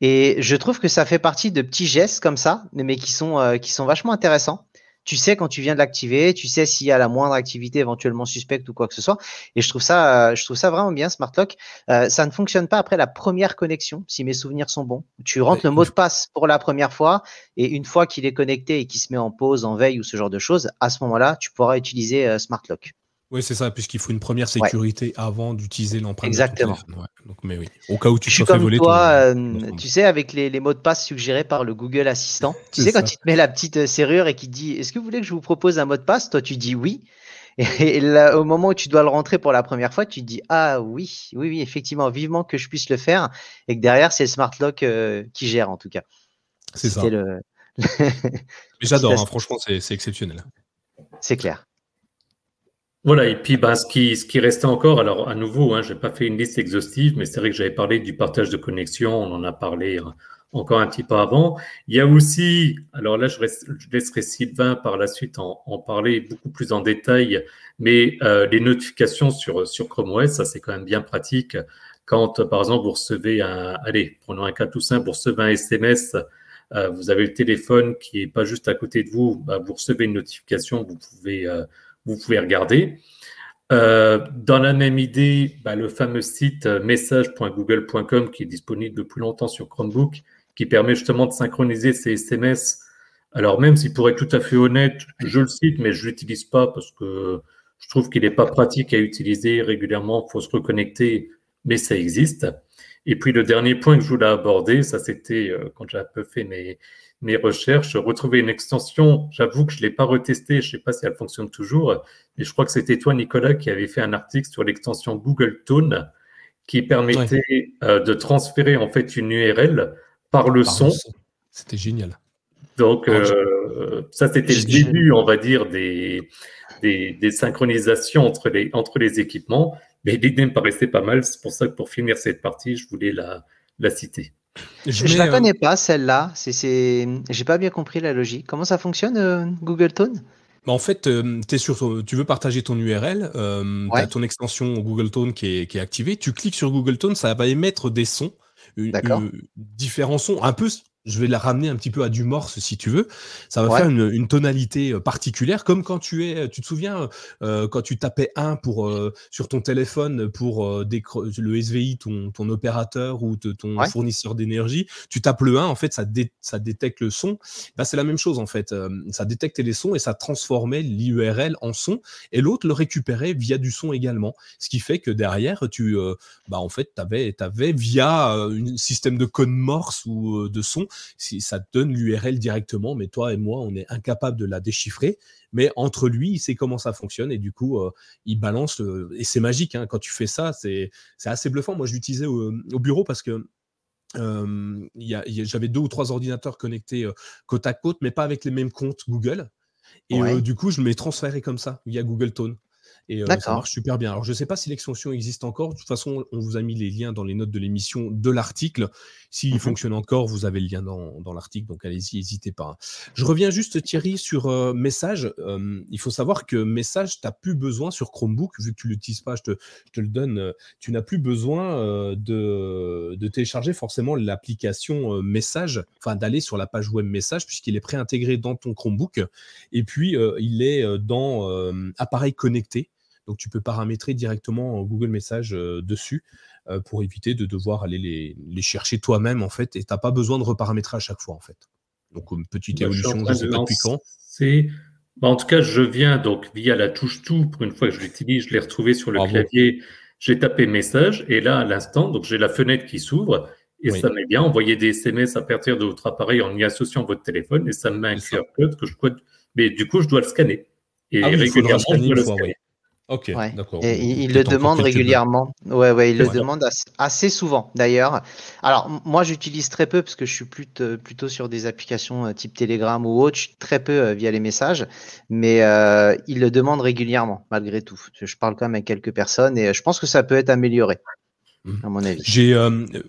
Et je trouve que ça fait partie de petits gestes comme ça, mais qui sont, euh, qui sont vachement intéressants tu sais quand tu viens de l'activer, tu sais s'il y a la moindre activité éventuellement suspecte ou quoi que ce soit. Et je trouve ça, euh, je trouve ça vraiment bien, Smart Lock. Euh, ça ne fonctionne pas après la première connexion, si mes souvenirs sont bons. Tu rentres le mot de passe pour la première fois et une fois qu'il est connecté et qu'il se met en pause, en veille ou ce genre de choses, à ce moment-là, tu pourras utiliser euh, Smart Lock. Oui, c'est ça, puisqu'il faut une première sécurité avant d'utiliser l'empreinte. Exactement. Donc, mais oui. Au cas où tu te fais voler. Toi, euh, tu sais, avec les, mots de passe suggérés par le Google Assistant, tu sais, quand il te met la petite euh, serrure et qu'il dit Est-ce que vous voulez que je vous propose un mot de passe? Toi, tu dis oui. Et, là, au moment où tu dois le rentrer pour la première fois, tu te dis Ah oui, oui, oui, effectivement, vivement que je puisse le faire. Et que derrière, c'est le Smart Lock euh, qui gère, en tout cas. C'est ça. Le... J'adore, hein, franchement, c'est exceptionnel. C'est clair. Voilà, et puis bah, ce, qui, ce qui restait encore, alors à nouveau, hein, je n'ai pas fait une liste exhaustive, mais c'est vrai que j'avais parlé du partage de connexion, on en a parlé hein, encore un petit peu avant. Il y a aussi, alors là, je, laisserai Sylvain par la suite en, en, parler beaucoup plus en détail, mais euh, les notifications sur, sur Chrome OS, ça c'est quand même bien pratique. Quand, par exemple, vous recevez un, allez, prenons un cas tout simple, vous recevez un SMS, euh, vous avez le téléphone qui est pas juste à côté de vous, bah, vous recevez une notification, vous pouvez... Euh, vous pouvez regarder. Euh, dans la même idée, bah, le fameux site euh, message.google.com qui est disponible depuis longtemps sur Chromebook, qui permet justement de synchroniser ces SMS. Alors même si pour être tout à fait honnête, je le cite, mais je l'utilise pas parce que je trouve qu'il n'est pas pratique à utiliser régulièrement. Il faut se reconnecter, mais ça existe. Et puis le dernier point que je voulais aborder, ça c'était euh, quand j'ai un peu fait mes, mes recherches, retrouver une extension. J'avoue que je ne l'ai pas retestée, je ne sais pas si elle fonctionne toujours, mais je crois que c'était toi, Nicolas, qui avait fait un article sur l'extension Google Tone qui permettait euh, de transférer en fait une URL par le son. C'était génial. Donc, euh, ça, c'était le début, on va dire, des, des, synchronisations entre les, entre les équipements. Mais l'idée me paraissait pas mal. C'est pour ça que pour finir cette partie, je voulais la, la citer. Je, ne la euh, connais pas celle-là. C'est, j'ai pas bien compris la logique. Comment ça fonctionne euh, Google Tone? Bah, en fait, euh, es sur, tu veux partager ton URL, tu as ton extension Google Tone qui est, qui est, activée, tu cliques sur Google Tone, ça va émettre des sons, différents sons, un peu je vais la ramener un petit peu à du morse si tu veux. Ça va faire une, une, tonalité euh, particulière, comme quand tu es, tu te souviens, euh, quand tu tapais 1 pour, euh, sur ton téléphone pour euh, le SVI, ton, ton opérateur ou ton fournisseur d'énergie, tu tapes le 1, en fait, ça, dé ça détecte le son. Bah, c'est la même chose, en fait. ça détectait les sons et ça transformait l'URL en son et l'autre le récupérait via du son également. Ce qui fait que derrière, tu, bah, en fait, tu avais, avais, via un système de code morse ou de son, ça te donne l'URL directement, mais toi et moi, on est incapable de la déchiffrer. Mais entre lui, il sait comment ça fonctionne et du coup, euh, il balance. et c'est magique hein, quand tu fais ça, c'est assez bluffant. Moi, je l'utilisais au, bureau parce que euh, j'avais deux ou trois ordinateurs connectés euh, côte à côte, mais pas avec les mêmes comptes Google. Et du coup, je me les transféré comme ça via Google Tone. Et euh, ça marche super bien. Alors, je ne sais pas si l'extension existe encore. De toute façon, on vous a mis les liens dans les notes de l'émission de l'article. S'il mmh fonctionne encore, vous avez le lien dans, dans l'article. Donc, allez-y, n'hésitez pas. Je reviens juste, Thierry, sur euh, Message. il faut savoir que Message, tu n'as plus besoin sur Chromebook, vu que tu ne l'utilises pas, je te, je te, le donne. Euh, tu n'as plus besoin de, de, télécharger forcément l'application Message, enfin d'aller sur la page web Message, puisqu'il est préintégré dans ton Chromebook. Et puis, il est dans appareil connecté. Donc tu peux paramétrer directement Google Message euh, dessus euh, pour éviter de devoir aller les, chercher toi-même en fait. Et tu n'as pas besoin de reparamétrer à chaque fois en fait. Donc une petite bah, évolution, je ne sais pas depuis quand. Bah, en tout cas, je viens donc via la touche tout. Pour une fois que je l'utilise, je l'ai retrouvé sur le clavier. J'ai tapé message et là, à l'instant, donc j'ai la fenêtre qui s'ouvre et ça m'est bien envoyer des SMS à partir de votre appareil en y associant votre téléphone et ça me met un QR code que je Mais du coup, je dois le scanner. Et ah régulièrement, je dois le scanner. Ok, d'accord. Et il, le demande régulièrement. Ouais, ouais, il le demande assez, souvent d'ailleurs. Alors, moi, j'utilise très peu parce que je suis plutôt, plutôt sur des applications euh, type Telegram ou autre, très peu euh, via les messages, mais euh, il le demande régulièrement malgré tout. Je parle quand même avec quelques personnes et je pense que ça peut être amélioré. Mmh. À mon avis. J'ai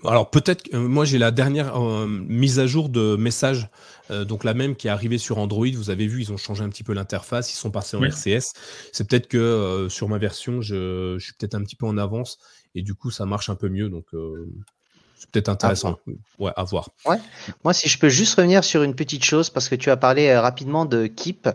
alors peut-être moi j'ai la dernière mise à jour de messages euh, donc la même qui est arrivée sur Android, vous avez vu, ils ont changé un petit peu l'interface, ils sont passés en RCS. C'est peut-être que euh, sur ma version, je, suis peut-être un petit peu en avance et du coup ça marche un peu mieux. Donc euh, c'est peut-être intéressant ouais, à voir. Ouais. Moi, si je peux juste revenir sur une petite chose, parce que tu as parlé rapidement de Keep.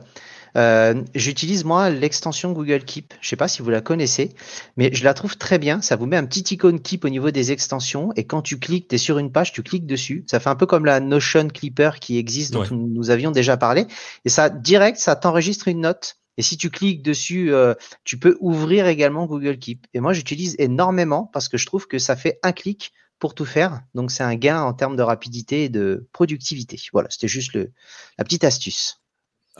Euh, j'utilise moi l'extension Google Keep. Je sais pas si vous la connaissez, mais je la trouve très bien. Ça vous met un petit icône Keep au niveau des extensions et quand tu cliques, tu es sur une page, tu cliques dessus. Ça fait un peu comme la Notion Clipper qui existe dont nous avions déjà parlé. Et ça, direct, ça t'enregistre une note. Et si tu cliques dessus, euh, tu peux ouvrir également Google Keep. Et moi, j'utilise énormément parce que je trouve que ça fait un clic pour tout faire. Donc, c'est un gain en termes de rapidité et de productivité. Voilà, c'était juste le, la petite astuce.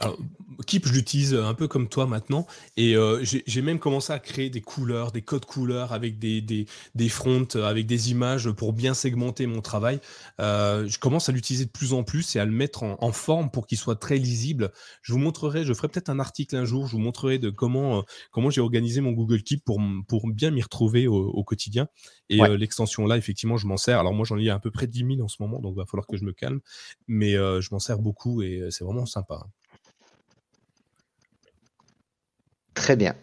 Alors, Keep, je l'utilise un peu comme toi maintenant. Et euh, j'ai même commencé à créer des couleurs, des codes couleurs avec des, des, des fronts, avec des images pour bien segmenter mon travail. Euh, je commence à l'utiliser de plus en plus et à le mettre en, forme pour qu'il soit très lisible. Je vous montrerai, je ferai peut-être un article un jour, je vous montrerai de comment, euh, comment j'ai organisé mon Google Keep pour, pour bien m'y retrouver au, quotidien. Et l'extension là, effectivement, je m'en sers. Alors moi, j'en ai à peu près 10 000 en ce moment, donc il va falloir que je me calme. Mais je m'en sers beaucoup et c'est vraiment sympa. Très bien.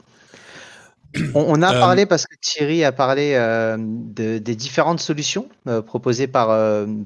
On, a euh, parlé, parce que Thierry a parlé euh, des différentes solutions euh, proposées par,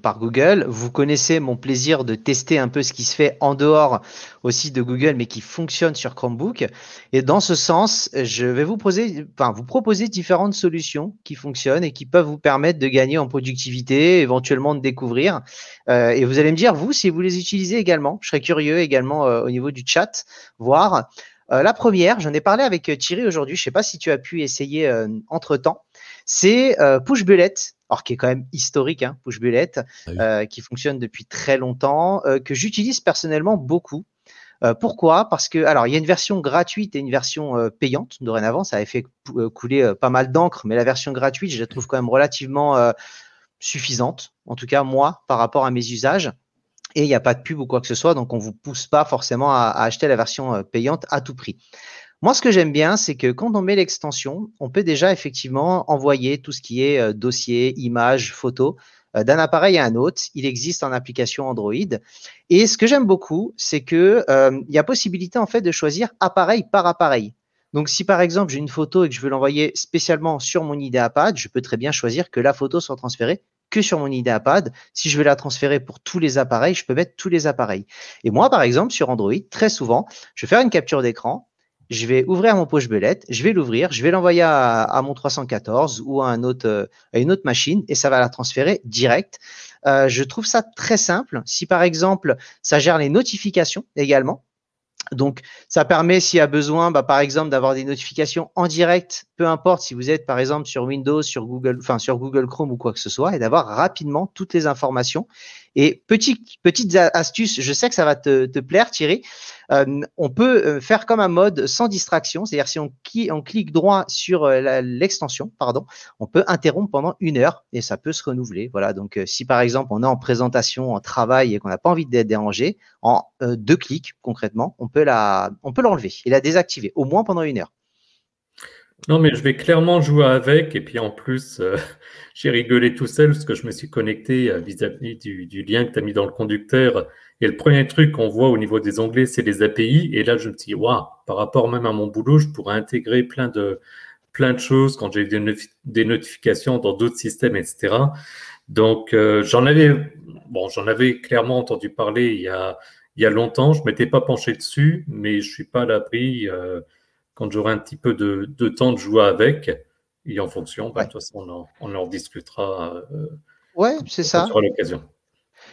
par Google. Vous connaissez mon plaisir de tester un peu ce qui se fait en dehors aussi de Google, mais qui fonctionne sur Chromebook. Et dans ce sens, je vais vous, poser, enfin, vous proposer différentes solutions qui fonctionnent et qui peuvent vous permettre de gagner en productivité, éventuellement de découvrir. et vous allez me dire, vous, si vous les utilisez également. Je serais curieux également au niveau du chat, voir. Euh, la première, j'en ai parlé avec euh, Thierry aujourd'hui, je ne sais pas si tu as pu essayer euh, entre-temps, c'est Push Bullet, alors qui est quand même historique, hein, Push Bullet, ah qui fonctionne depuis très longtemps, que j'utilise personnellement beaucoup. pourquoi? Parce que, alors, il y a une version gratuite et une version payante. Dorénavant, ça avait fait couler pas mal d'encre, mais la version gratuite, je la trouve quand même relativement suffisante, en tout cas moi, par rapport à mes usages et il n'y a pas de pub ou quoi que ce soit, donc on ne vous pousse pas forcément à, acheter la version euh, payante à tout prix. Moi, ce que j'aime bien, c'est que quand on met l'extension, on peut déjà effectivement envoyer tout ce qui est euh, dossier, images, photos euh, d'un appareil à un autre. Il existe en application Android. Et ce que j'aime beaucoup, c'est que il y a possibilité en fait de choisir appareil par appareil. Donc, si par exemple j'ai une photo et que je veux l'envoyer spécialement sur mon IdeaPad, je peux très bien choisir que la photo soit transférée que sur mon IdeaPad. Si je veux la transférer pour tous les appareils, je peux mettre tous les appareils. Et moi, par exemple, sur Android, très souvent, je vais faire une capture d'écran, je vais ouvrir mon poche belette, je vais l'ouvrir, je vais l'envoyer à, mon 314 ou à, une autre machine et ça va la transférer direct. Euh, je trouve ça très simple. Si par exemple, ça gère les notifications également, donc, ça permet, s'il y a besoin, bah, par exemple, d'avoir des notifications en direct, peu importe si vous êtes, par exemple, sur Windows, sur Google, enfin, sur Google Chrome ou quoi que ce soit, et d'avoir rapidement toutes les informations. Et petite, petite astuce, je sais que ça va te, plaire, Thierry. Euh, on peut euh, faire comme un mode sans distraction, c'est-à-dire si on, on, clique droit sur euh, l'extension, pardon, on peut interrompre pendant une heure et ça peut se renouveler. Voilà. Donc, si par exemple on est en présentation, en travail et qu'on n'a pas envie d'être dérangé, en deux clics concrètement, on peut la, on peut l'enlever et la désactiver au moins pendant une heure. Non, mais je vais clairement jouer avec. Et puis en plus, euh, j'ai rigolé tout seul parce que je me suis connecté euh, vis-à-vis du, lien que tu as mis dans le conducteur. Et le premier truc qu'on voit au niveau des onglets, c'est les API. Et là, je me suis dit, waouh, par rapport même à mon boulot, je pourrais intégrer plein de, plein de choses quand j'ai des, des notifications dans d'autres systèmes, etc. Donc, euh, j'en avais, bon, j'en avais clairement entendu parler il y a, il y a longtemps. Je m'étais pas penché dessus, mais je suis pas à l'abri quand j'aurai un petit peu de, temps de jouer avec. Et en fonction, bah, de toute façon, on en, discutera. Euh, ouais, c'est ça. Sur l'occasion.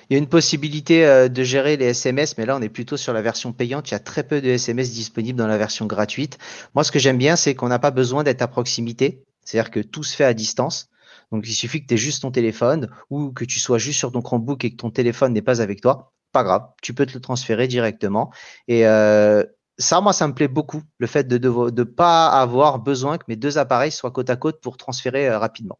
Il y a une possibilité euh, de gérer les SMS, mais là, on est plutôt sur la version payante. Il y a très peu de SMS disponibles dans la version gratuite. Moi, ce que j'aime bien, c'est qu'on n'a pas besoin d'être à proximité. C'est-à-dire que tout se fait à distance. Donc, il suffit que tu aies juste ton téléphone ou que tu sois juste sur ton Chromebook et que ton téléphone n'est pas avec toi. Pas grave, tu peux te le transférer directement. Et euh, ça, moi, ça me plaît beaucoup, le fait de ne pas avoir besoin que mes deux appareils soient côte à côte pour transférer euh, rapidement.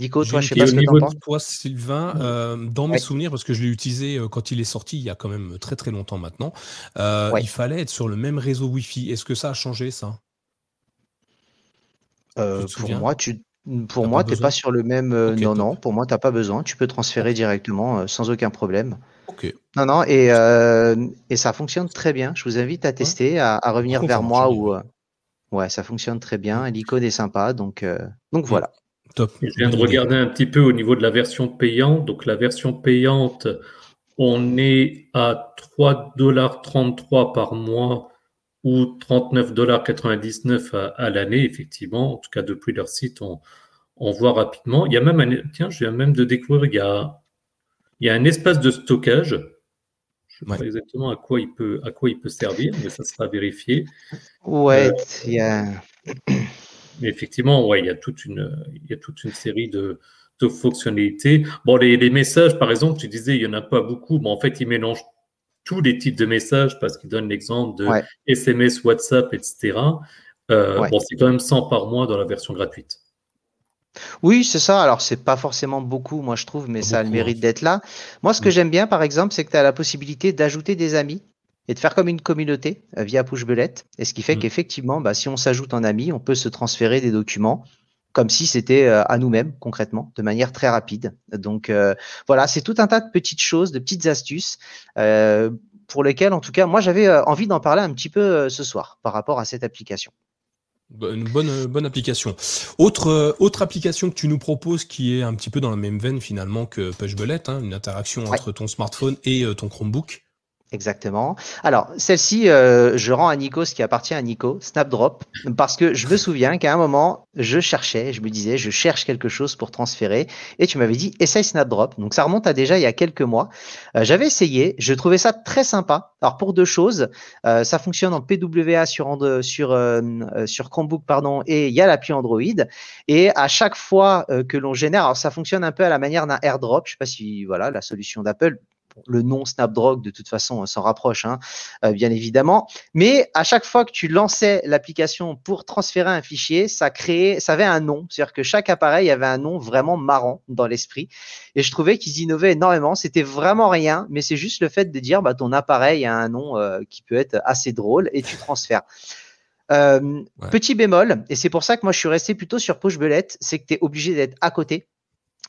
Nico, toi, je sais pas ce que tu penses. Toi, Sylvain, euh, dans mes souvenirs, parce que je l'ai utilisé euh, quand il est sorti, il y a quand même très très longtemps maintenant, il fallait être sur le même réseau Wi-Fi. Est-ce que ça a changé, ça? Pour moi, tu pour moi, tu n'es pas sur le même. non, non, pour moi, tu n'as pas besoin. Tu peux transférer directement sans aucun problème. Ok. Non, non, et, euh, et ça fonctionne très bien. Je vous invite à tester, à, revenir vers moi. Ou, euh, ouais, ça fonctionne très bien. L'icône est sympa. Donc, euh, donc voilà. Top. Je viens de regarder un petit peu au niveau de la version payante. Donc, la version payante, on est à 3,33$ par mois ou 39,99$ à, à l'année, effectivement. En tout cas, depuis leur site, on, on voit rapidement. Il y a même un, tiens, je viens même de découvrir, il y a il y a un espace de stockage. Je ne sais pas exactement à quoi, il peut, à quoi il peut servir, mais ça sera vérifié. Ouais, euh, il y a... Mais effectivement, ouais, il y a toute une, il y a toute une série de, de fonctionnalités. Bon, les, les, messages, par exemple, tu disais, il n'y en a pas beaucoup, mais en fait, ils mélangent tous les types de messages parce qu'ils donnent l'exemple de SMS, WhatsApp, etc. Euh, bon, c'est quand même 100 par mois dans la version gratuite. Oui, c'est ça. Alors, c'est pas forcément beaucoup, moi, je trouve, mais ça a le mérite d'être là. Moi, ce que mm. j'aime bien, par exemple, c'est que tu as la possibilité d'ajouter des amis et de faire comme une communauté euh, via Pushbullet. Et ce qui fait mm. qu'effectivement, bah, si on s'ajoute en ami, on peut se transférer des documents comme si c'était euh, à nous-mêmes, concrètement, de manière très rapide. Donc, euh, voilà, c'est tout un tas de petites choses, de petites astuces. pour lesquelles, en tout cas, moi, j'avais envie d'en parler un petit peu ce soir par rapport à cette application. Une bonne, bonne application. Autre, euh, autre application que tu nous proposes qui est un petit peu dans la même veine finalement que Pushbullet, hein, une interaction entre ton smartphone et euh, ton Chromebook. Exactement. Alors, celle-ci, euh, je rends à Nico ce qui appartient à Nico, Snapdrop, parce que je me souviens qu'à un moment, je cherchais, je me disais, je cherche quelque chose pour transférer, et tu m'avais dit, essaye Snapdrop. Donc, ça remonte à déjà il y a quelques mois. Euh, j'avais essayé, je trouvais ça très sympa. Alors, pour deux choses, euh, ça fonctionne en PWA sur, sur, sur Chromebook, pardon, et il y a l'appli Android. Et à chaque fois que l'on génère, alors ça fonctionne un peu à la manière d'un AirDrop. Je sais pas si, voilà, la solution d'Apple le nom Snapdrop, de toute façon, s'en rapproche, hein, euh, bien évidemment. Mais à chaque fois que tu lançais l'application pour transférer un fichier, ça créait, ça avait un nom. C'est-à-dire que chaque appareil avait un nom vraiment marrant dans l'esprit. Et je trouvais qu'ils innovaient énormément. C'était vraiment rien, mais c'est juste le fait de dire, bah, ton appareil a un nom euh, qui peut être assez drôle et tu transfères. Euh, petit bémol, et c'est pour ça que moi je suis resté plutôt sur Pushbullet, c'est que tu es obligé d'être à côté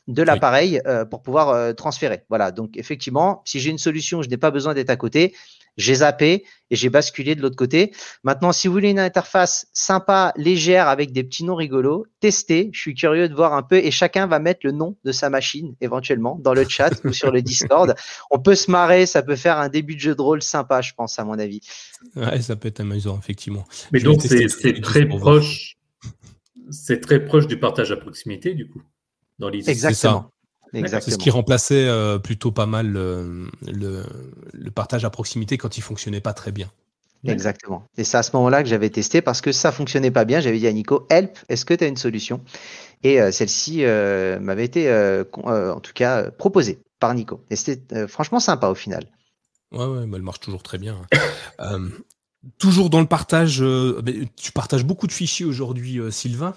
de l'appareil euh, pour pouvoir euh, transférer. Voilà, donc effectivement, si j'ai une solution, je n'ai pas besoin d'être à côté, j'ai zappé et j'ai basculé de l'autre côté. Maintenant, si vous voulez une interface sympa, légère, avec des petits noms rigolos, testez. Je suis curieux de voir un peu et chacun va mettre le nom de sa machine éventuellement dans le chat ou sur le Discord. On peut se marrer, ça peut faire un début de jeu de rôle sympa, je pense, à mon avis. Ouais, ça peut être amusant, effectivement. Mais donc, c'est très proche. C'est très proche du partage à proximité, du coup dans Exactement. C'est ce qui remplaçait euh, plutôt pas mal le, partage à proximité quand il fonctionnait pas très bien. Exactement. Et c'est à ce moment-là que j'avais testé parce que ça fonctionnait pas bien. J'avais dit à Nico, help, est-ce que tu as une solution? Et euh, celle-ci euh, m'avait été, en tout cas, proposée par Nico. Et c'était franchement sympa au final. Ouais, ouais, bah, elle marche toujours très bien. Hein. toujours dans le partage, tu partages beaucoup de fichiers aujourd'hui, Sylvain.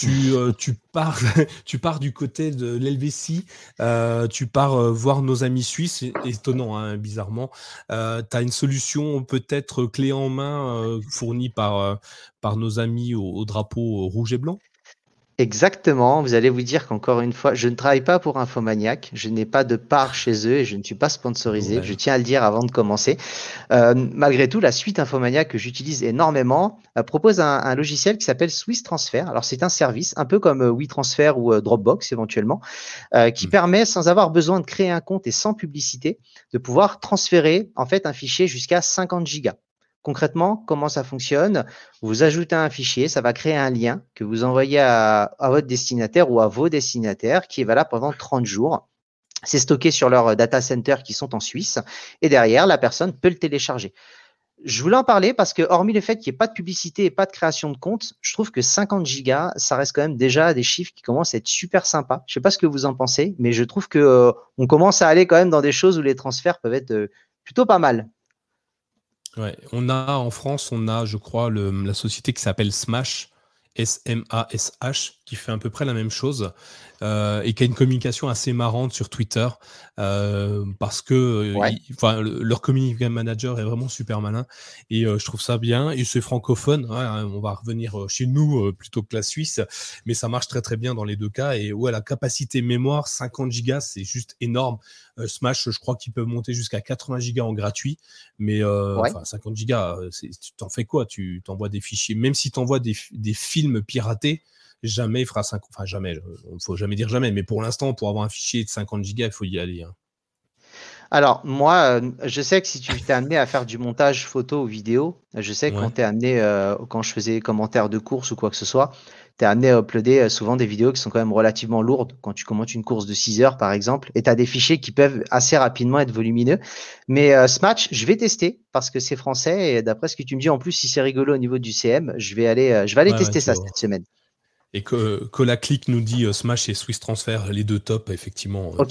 Tu, euh, tu, pars, tu pars du côté de l'Helvétie, euh, tu pars euh, voir nos amis suisses, étonnant hein, bizarrement. tu as une solution peut-être clé en main fournie par, par nos amis au drapeau rouge et blanc? Exactement. Vous allez vous dire qu'encore une fois, je ne travaille pas pour Infomaniac. Je n'ai pas de part chez eux et je ne suis pas sponsorisé. Je tiens à le dire avant de commencer. Euh, malgré tout, la suite Infomaniac que j'utilise énormément euh, propose un, logiciel qui s'appelle Swiss Transfer. Alors, c'est un service un peu comme euh, WeTransfer ou Dropbox éventuellement, qui mmh. permet, sans avoir besoin de créer un compte et sans publicité, de pouvoir transférer en fait un fichier jusqu'à 50 gigas. Concrètement, comment ça fonctionne? Vous ajoutez un fichier, ça va créer un lien que vous envoyez à, votre destinataire ou à vos destinataires qui est valable pendant 30 jours. C'est stocké sur leur data center qui sont en Suisse et derrière, la personne peut le télécharger. Je voulais en parler parce que, hormis le fait qu'il n'y ait pas de publicité et pas de création de compte, je trouve que 50 gigas, ça reste quand même déjà des chiffres qui commencent à être super sympas. Je ne sais pas ce que vous en pensez, mais je trouve que euh, commence à aller quand même dans des choses où les transferts peuvent être euh, plutôt pas mal. Ouais, on a en France, on a, je crois, le, la société qui s'appelle Smash, S-M-A-S-H, qui fait à peu près la même chose euh, et qui a une communication assez marrante sur Twitter euh, parce que euh, leur community manager est vraiment super malin et je trouve ça bien. Et c'est francophone, hein, on va revenir chez nous plutôt que la Suisse, mais ça marche très très bien dans les deux cas. Et ouais, la capacité mémoire, 50 gigas, c'est juste énorme. Smash, je crois qu'ils peuvent monter jusqu'à 80 gigas en gratuit, mais 50 gigas, tu t'en fais quoi? Tu t'envoies des fichiers, même si tu envoies des, des films piratés jamais il fera 5, enfin jamais, il ne faut jamais dire jamais, mais pour l'instant, pour avoir un fichier de 50 gigas, il faut y aller. Hein. Alors, moi, euh, je sais que si tu t'es amené à faire du montage photo ou vidéo, je sais que quand tu amené, euh, quand je faisais commentaires de course ou quoi que ce soit, tu es amené à uploader euh, souvent des vidéos qui sont quand même relativement lourdes quand tu commentes une course de 6 heures, par exemple, et tu as des fichiers qui peuvent assez rapidement être volumineux. Mais ce match, je vais tester parce que c'est français et d'après ce que tu me dis, en plus, si c'est rigolo au niveau du CM, je vais aller, je vais aller tester ça cette semaine. Et que, que la clique nous dit euh, Smash et Swiss Transfer, les deux tops, effectivement. Euh,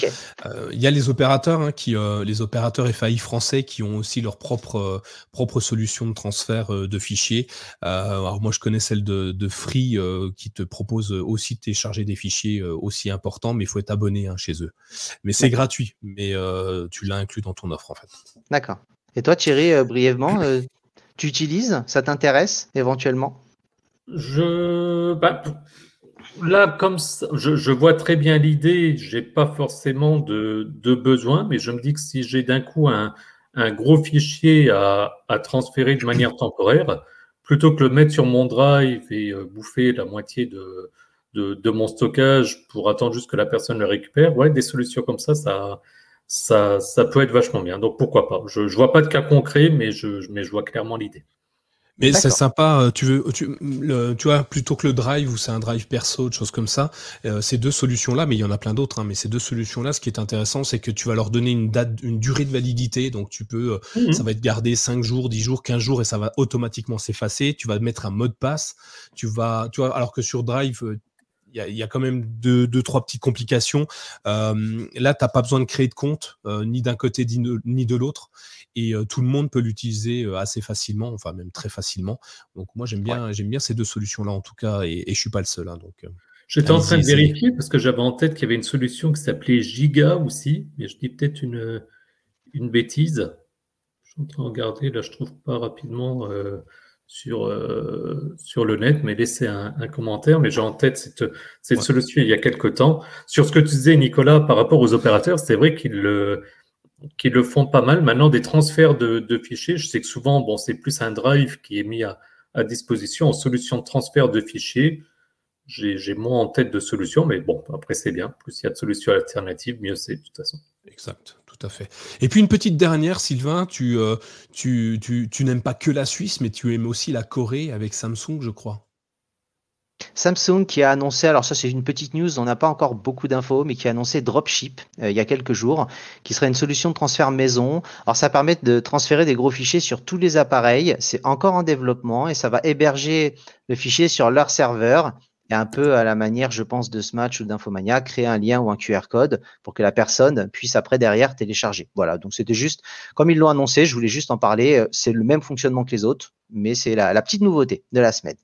euh, il y a les opérateurs, hein, qui, les opérateurs FAI français qui ont aussi leur propre, propre solution de transfert de fichiers. alors moi, je connais celle de, de Free qui te propose aussi de télécharger des fichiers aussi importants, mais il faut être abonné hein, chez eux. Mais c'est gratuit, mais tu l'as inclus dans ton offre en fait. D'accord. Et toi, Thierry, brièvement, tu utilises Ça t'intéresse éventuellement? Je, bah, là, comme je, vois très bien l'idée, j'ai pas forcément de, besoin, mais je me dis que si j'ai d'un coup un, gros fichier à, transférer de manière temporaire, plutôt que le mettre sur mon drive et euh, bouffer la moitié de, mon stockage pour attendre juste que la personne le récupère, ouais, des solutions comme ça, ça, peut être vachement bien. Donc pourquoi pas? Je, ne vois pas de cas concret, je, mais je vois clairement l'idée. Mais c'est sympa, euh, tu veux, tu, tu, vois, plutôt que le drive ou c'est un drive perso, de choses comme ça, euh, ces deux solutions-là, mais il y en a plein d'autres, hein, mais ces deux solutions-là, ce qui est intéressant, c'est que tu vas leur donner une date, une durée de validité, donc tu peux, euh, mmh ça va être gardé 5 jours, 10 jours, 15 jours et ça va automatiquement s'effacer. Tu vas mettre un mot de passe, tu vas, tu vois, alors que sur Drive, il y, a, quand même deux, deux trois petites complications. Euh, là, tu n'as pas besoin de créer de compte, ni d'un côté ni de l'autre et tout le monde peut l'utiliser assez facilement, enfin même très facilement. Donc moi j'aime bien, j'aime bien ces deux solutions-là en tout cas, et, et je suis pas le seul. Hein, donc J'étais en train de vérifier parce que j'avais en tête qu'il y avait une solution qui s'appelait Giga aussi, mais je dis peut-être une, une bêtise. Je suis en train de regarder, là je trouve pas rapidement sur, sur le net, mais laissez un, commentaire. Mais j'ai en tête cette, cette solution il y a quelques temps. Sur ce que tu disais, Nicolas, par rapport aux opérateurs, c'est vrai qu'ils le qui le font pas mal. Maintenant, des transferts de, fichiers, je sais que souvent, bon, c'est plus un drive qui est mis à, disposition en solution de transfert de fichiers. J'ai moins en tête de solutions, mais bon, après, c'est bien. Plus il y a de solutions alternatives, mieux c'est de toute façon. Exact, tout. Et puis une petite dernière, Sylvain, tu, euh, tu n'aimes pas que la Suisse, mais tu aimes aussi la Corée avec Samsung, je crois. Samsung qui a annoncé, alors ça c'est une petite news, on n'a pas encore beaucoup d'infos, mais qui a annoncé Dropship euh, il y a quelques jours, qui serait une solution de transfert maison. Alors ça permet de transférer des gros fichiers sur tous les appareils, c'est encore en développement et ça va héberger le fichier sur leur serveur et un peu à la manière, je pense, de Smatch ou d'Infomania, créer un lien ou un QR code pour que la personne puisse après derrière télécharger. Voilà, donc c'était juste, comme ils l'ont annoncé, je voulais juste en parler, euh, c'est le même fonctionnement que les autres, mais c'est la petite nouveauté de la semaine.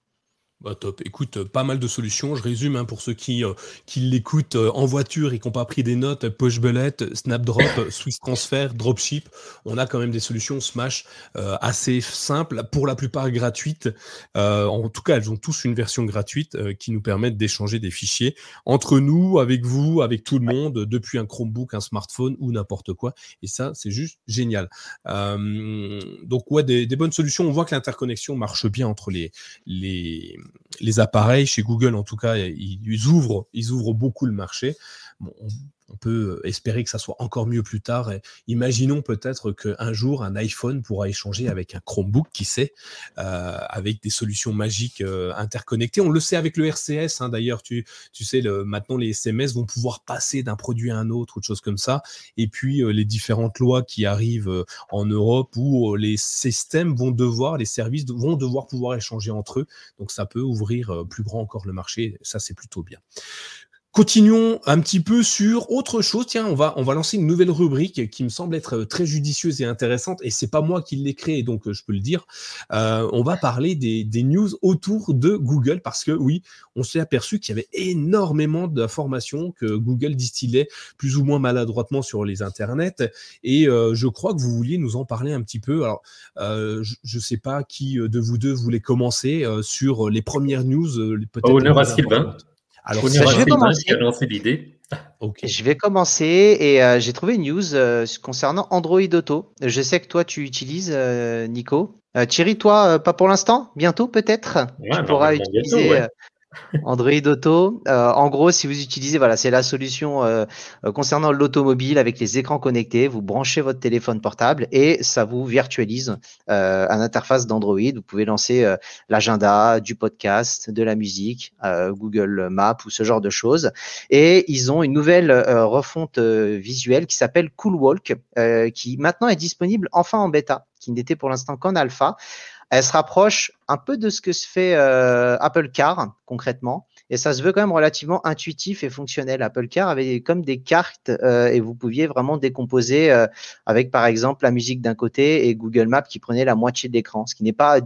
Bah, top. Écoute, pas mal de solutions. Je résume hein, pour ceux qui, euh, qui l'écoutent euh, en voiture et qui n'ont pas pris des notes. Bullet, Snapdrop, Swiss Transfer, Dropship. On a quand même des solutions Smash euh, assez simples, pour la plupart gratuites. en tout cas, elles ont tous une version gratuite qui nous permettent d'échanger des fichiers entre nous, avec vous, avec tout le monde, depuis un Chromebook, un smartphone ou n'importe quoi. Et ça, c'est juste génial. donc ouais, des, des bonnes solutions. On voit que l'interconnexion marche bien entre les les les appareils, chez Google en tout cas, ils ouvrent, ils ouvrent beaucoup le marché peut espérer que ça soit encore mieux plus tard. imaginons peut-être qu'un jour, un iPhone pourra échanger avec un Chromebook, qui sait, euh, avec des solutions magiques euh, interconnectées. On le sait avec le RCS, hein, d'ailleurs, tu, sais, maintenant les SMS vont pouvoir passer d'un produit à un autre ou de choses comme ça. Et puis, euh, les différentes lois qui arrivent en Europe où les systèmes vont devoir, les services vont devoir pouvoir échanger entre eux. Donc, ça peut ouvrir plus grand encore le marché. Ça, c'est plutôt bien. Continuons un petit peu sur autre chose. Tiens, on va, on va lancer une nouvelle rubrique qui me semble être très judicieuse et intéressante. Et c'est pas moi qui l'ai créée, donc je peux le dire. Euh, on va parler des, des, news autour de Google parce que oui, on s'est aperçu qu'il y avait énormément d'informations que Google distillait plus ou moins maladroitement sur les internets. Et euh, je crois que vous vouliez nous en parler un petit peu. Alors, euh, je ne sais pas qui de vous deux voulait commencer sur les premières news. Peut-être Honneur à Sylvain. Alors, je vais commencer. l'idée. Je vais commencer et euh, j'ai trouvé une news euh, concernant Android Auto. Je sais que toi tu utilises, euh, Nico. Thierry, toi, pas pour l'instant, bientôt peut-être? tu pourras utiliser. Android Auto. Euh, en gros, si vous utilisez, voilà, c'est la solution euh, euh, concernant l'automobile avec les écrans connectés. Vous branchez votre téléphone portable et ça vous virtualise euh, une interface d'Android. Vous pouvez lancer l'agenda, du podcast, de la musique, Google Maps ou ce genre de choses. Et ils ont une nouvelle refonte visuelle qui s'appelle Cool Walk, qui maintenant est disponible enfin en bêta, qui n'était pour l'instant qu'en alpha elle se rapproche un peu de ce que se fait euh, Apple Car concrètement. Et ça se veut quand même relativement intuitif et fonctionnel. Apple Car avait comme des cartes euh, et vous pouviez vraiment décomposer euh, avec par exemple la musique d'un côté et Google Maps qui prenait la moitié de l'écran, ce qui n'est pas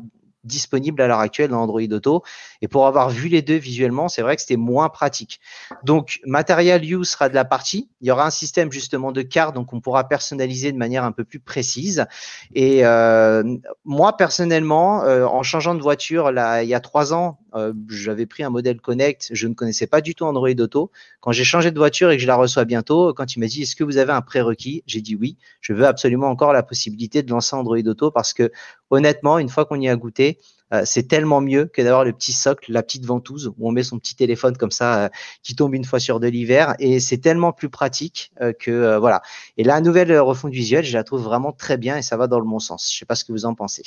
disponible à l'heure actuelle dans Android Auto. Et pour avoir vu les deux visuellement, c'est vrai que c'était moins pratique. Donc, Material Use sera de la partie. Il y aura un système justement de cartes, donc on pourra personnaliser de manière un peu plus précise. Et euh, moi, personnellement, euh, en changeant de voiture, il y a trois ans, euh, j'avais pris un modèle Connect. Je ne connaissais pas du tout Android Auto. Quand j'ai changé de voiture et que je la reçois bientôt, quand il m'a dit est-ce que vous avez un prérequis, j'ai dit oui. Je veux absolument encore la possibilité de lancer Android Auto parce que honnêtement, une fois qu'on y a goûté, euh, c'est tellement mieux que d'avoir le petit socle, la petite ventouse où on met son petit téléphone comme ça euh, qui tombe une fois sur de l'hiver et c'est tellement plus pratique que voilà. Et la nouvelle refonte visuelle, je la trouve vraiment très bien et ça va dans le bon sens. Je sais pas ce que vous en pensez.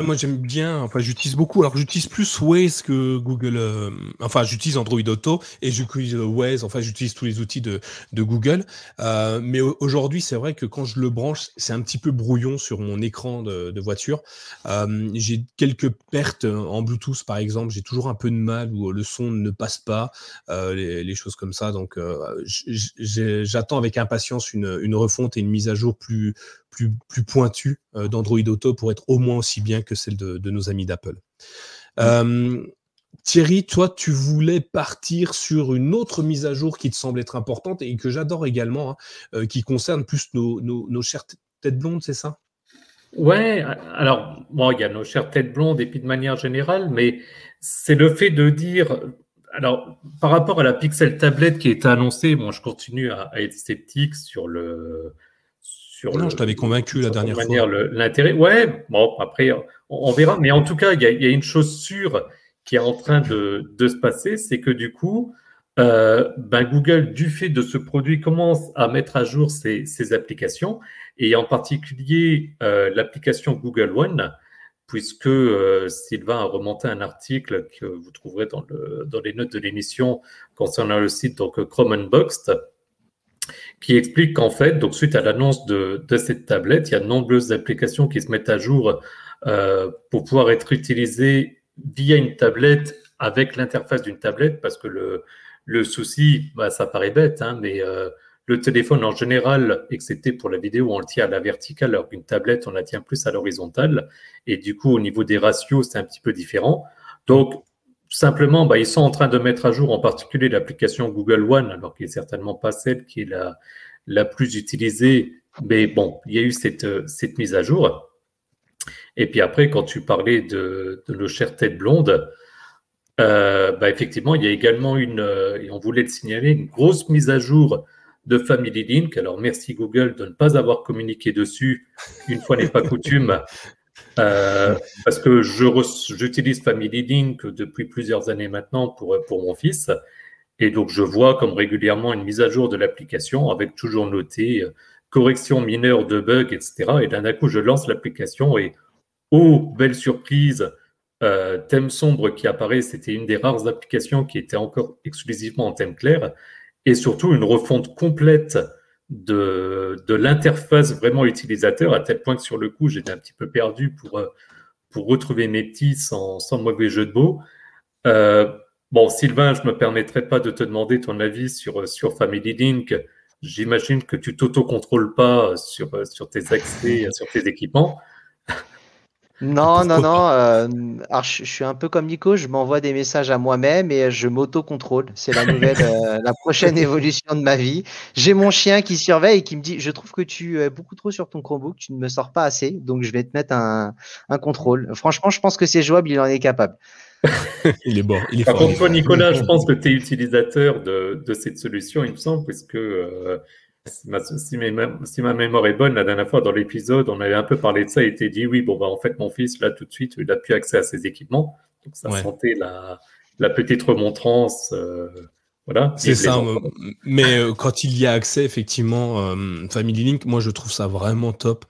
Moi j'aime bien, enfin j'utilise beaucoup, alors j'utilise plus Waze que Google, euh, enfin j'utilise Android Auto et j'utilise Waze, enfin j'utilise tous les outils de, de Google, euh, mais aujourd'hui c'est vrai que quand je le branche, c'est un petit peu brouillon sur mon écran de, voiture. Euh, j'ai quelques pertes en Bluetooth par exemple, j'ai toujours un peu de mal où le son ne passe pas, les, les, choses comme ça, donc j'attends avec impatience une, une refonte et une mise à jour plus plus, plus pointue d'Android Auto pour être au moins aussi bien que celle de, nos amis d'Apple. Mm. Euh, Thierry, toi, tu voulais partir sur une autre mise à jour qui te semble être importante et que j'adore également, hein, euh, qui concerne plus nos, nos, chères têtes blondes, c'est ça? Ouais, alors, bon, il y a nos chères têtes blondes et puis de manière générale, mais c'est le fait de dire, alors, par rapport à la Pixel tablette qui est annoncée, bon, je continue à être sceptique sur le, non, je t'avais convaincu la dernière fois. L'intérêt, ouais, bon, après, on, verra. Mais en tout cas, il y, a une chose sûre qui est en train de, se passer, c'est que du coup, euh, ben Google, du fait de ce produit, commence à mettre à jour ses, applications, et en particulier euh, l'application Google One, puisque euh, Sylvain a remonté un article que vous trouverez dans, le, dans les notes de l'émission concernant le site donc Chrome Unboxed, qui explique qu'en fait, donc suite à l'annonce de, cette tablette, il y a de nombreuses applications qui se mettent à jour pour pouvoir être utilisées via une tablette avec l'interface d'une tablette, parce que le, le souci, bah, ça paraît bête, hein, mais euh, le téléphone en général, excepté pour la vidéo, on le tient à la verticale, alors qu'une tablette, on la tient plus à l'horizontale. Et du coup, au niveau des ratios, c'est un petit peu différent. Donc, simplement, bah, ils sont en train de mettre à jour en particulier l'application Google One, alors qui est certainement pas celle qui est la, la plus utilisée. Mais bon, il y a eu cette, cette mise à jour. Et puis après, quand tu parlais de, de nos chères têtes blondes, euh, bah effectivement, il y a également une, et on voulait le signaler, une grosse mise à jour de Family Link. Alors merci Google de ne pas avoir communiqué dessus, une fois n'est pas coutume, euh, parce que j'utilise Family Link depuis plusieurs années maintenant pour, pour mon fils. Et donc, je vois comme régulièrement une mise à jour de l'application avec toujours noté euh, correction mineure de bugs, etc. Et d'un coup, je lance l'application et, oh, belle surprise, euh, thème sombre qui apparaît. C'était une des rares applications qui était encore exclusivement en thème clair. Et surtout, une refonte complète de, de l'interface vraiment utilisateur, à tel point que sur le coup, j'étais un petit peu perdu pour, euh, pour retrouver mes petits sans, sans mauvais jeu de mots. Euh, Bon, Sylvain, je ne me permettrai pas de te demander ton avis sur, sur Family Link. J'imagine que tu t'auto-contrôles pas sur, sur tes accès, sur tes équipements. Non, non, non. Euh, alors, je, suis un peu comme Nico, je m'envoie des messages à moi-même et je m'auto-contrôle. C'est la nouvelle, euh, la prochaine évolution de ma vie. J'ai mon chien qui surveille et qui me dit Je trouve que tu es beaucoup trop sur ton Chromebook, tu ne me sors pas assez, donc je vais te mettre un, un contrôle. Franchement, je pense que c'est jouable, il en est capable. il est bon. Il est Par contre, toi, Nicolas, je pense que tu es utilisateur de, de, cette solution, il me semble, puisque euh, si ma, mémoire est bonne, la dernière fois dans l'épisode, on avait un peu parlé de ça et était dit oui, bon, bah, en fait, mon fils, là, tout de suite, il n'a plus accès à ses équipements. Donc, ça sentait la, la, petite remontrance. Euh, voilà. C'est ça. Mais euh, quand il y a accès, effectivement, euh, Family Link, moi, je trouve ça vraiment top.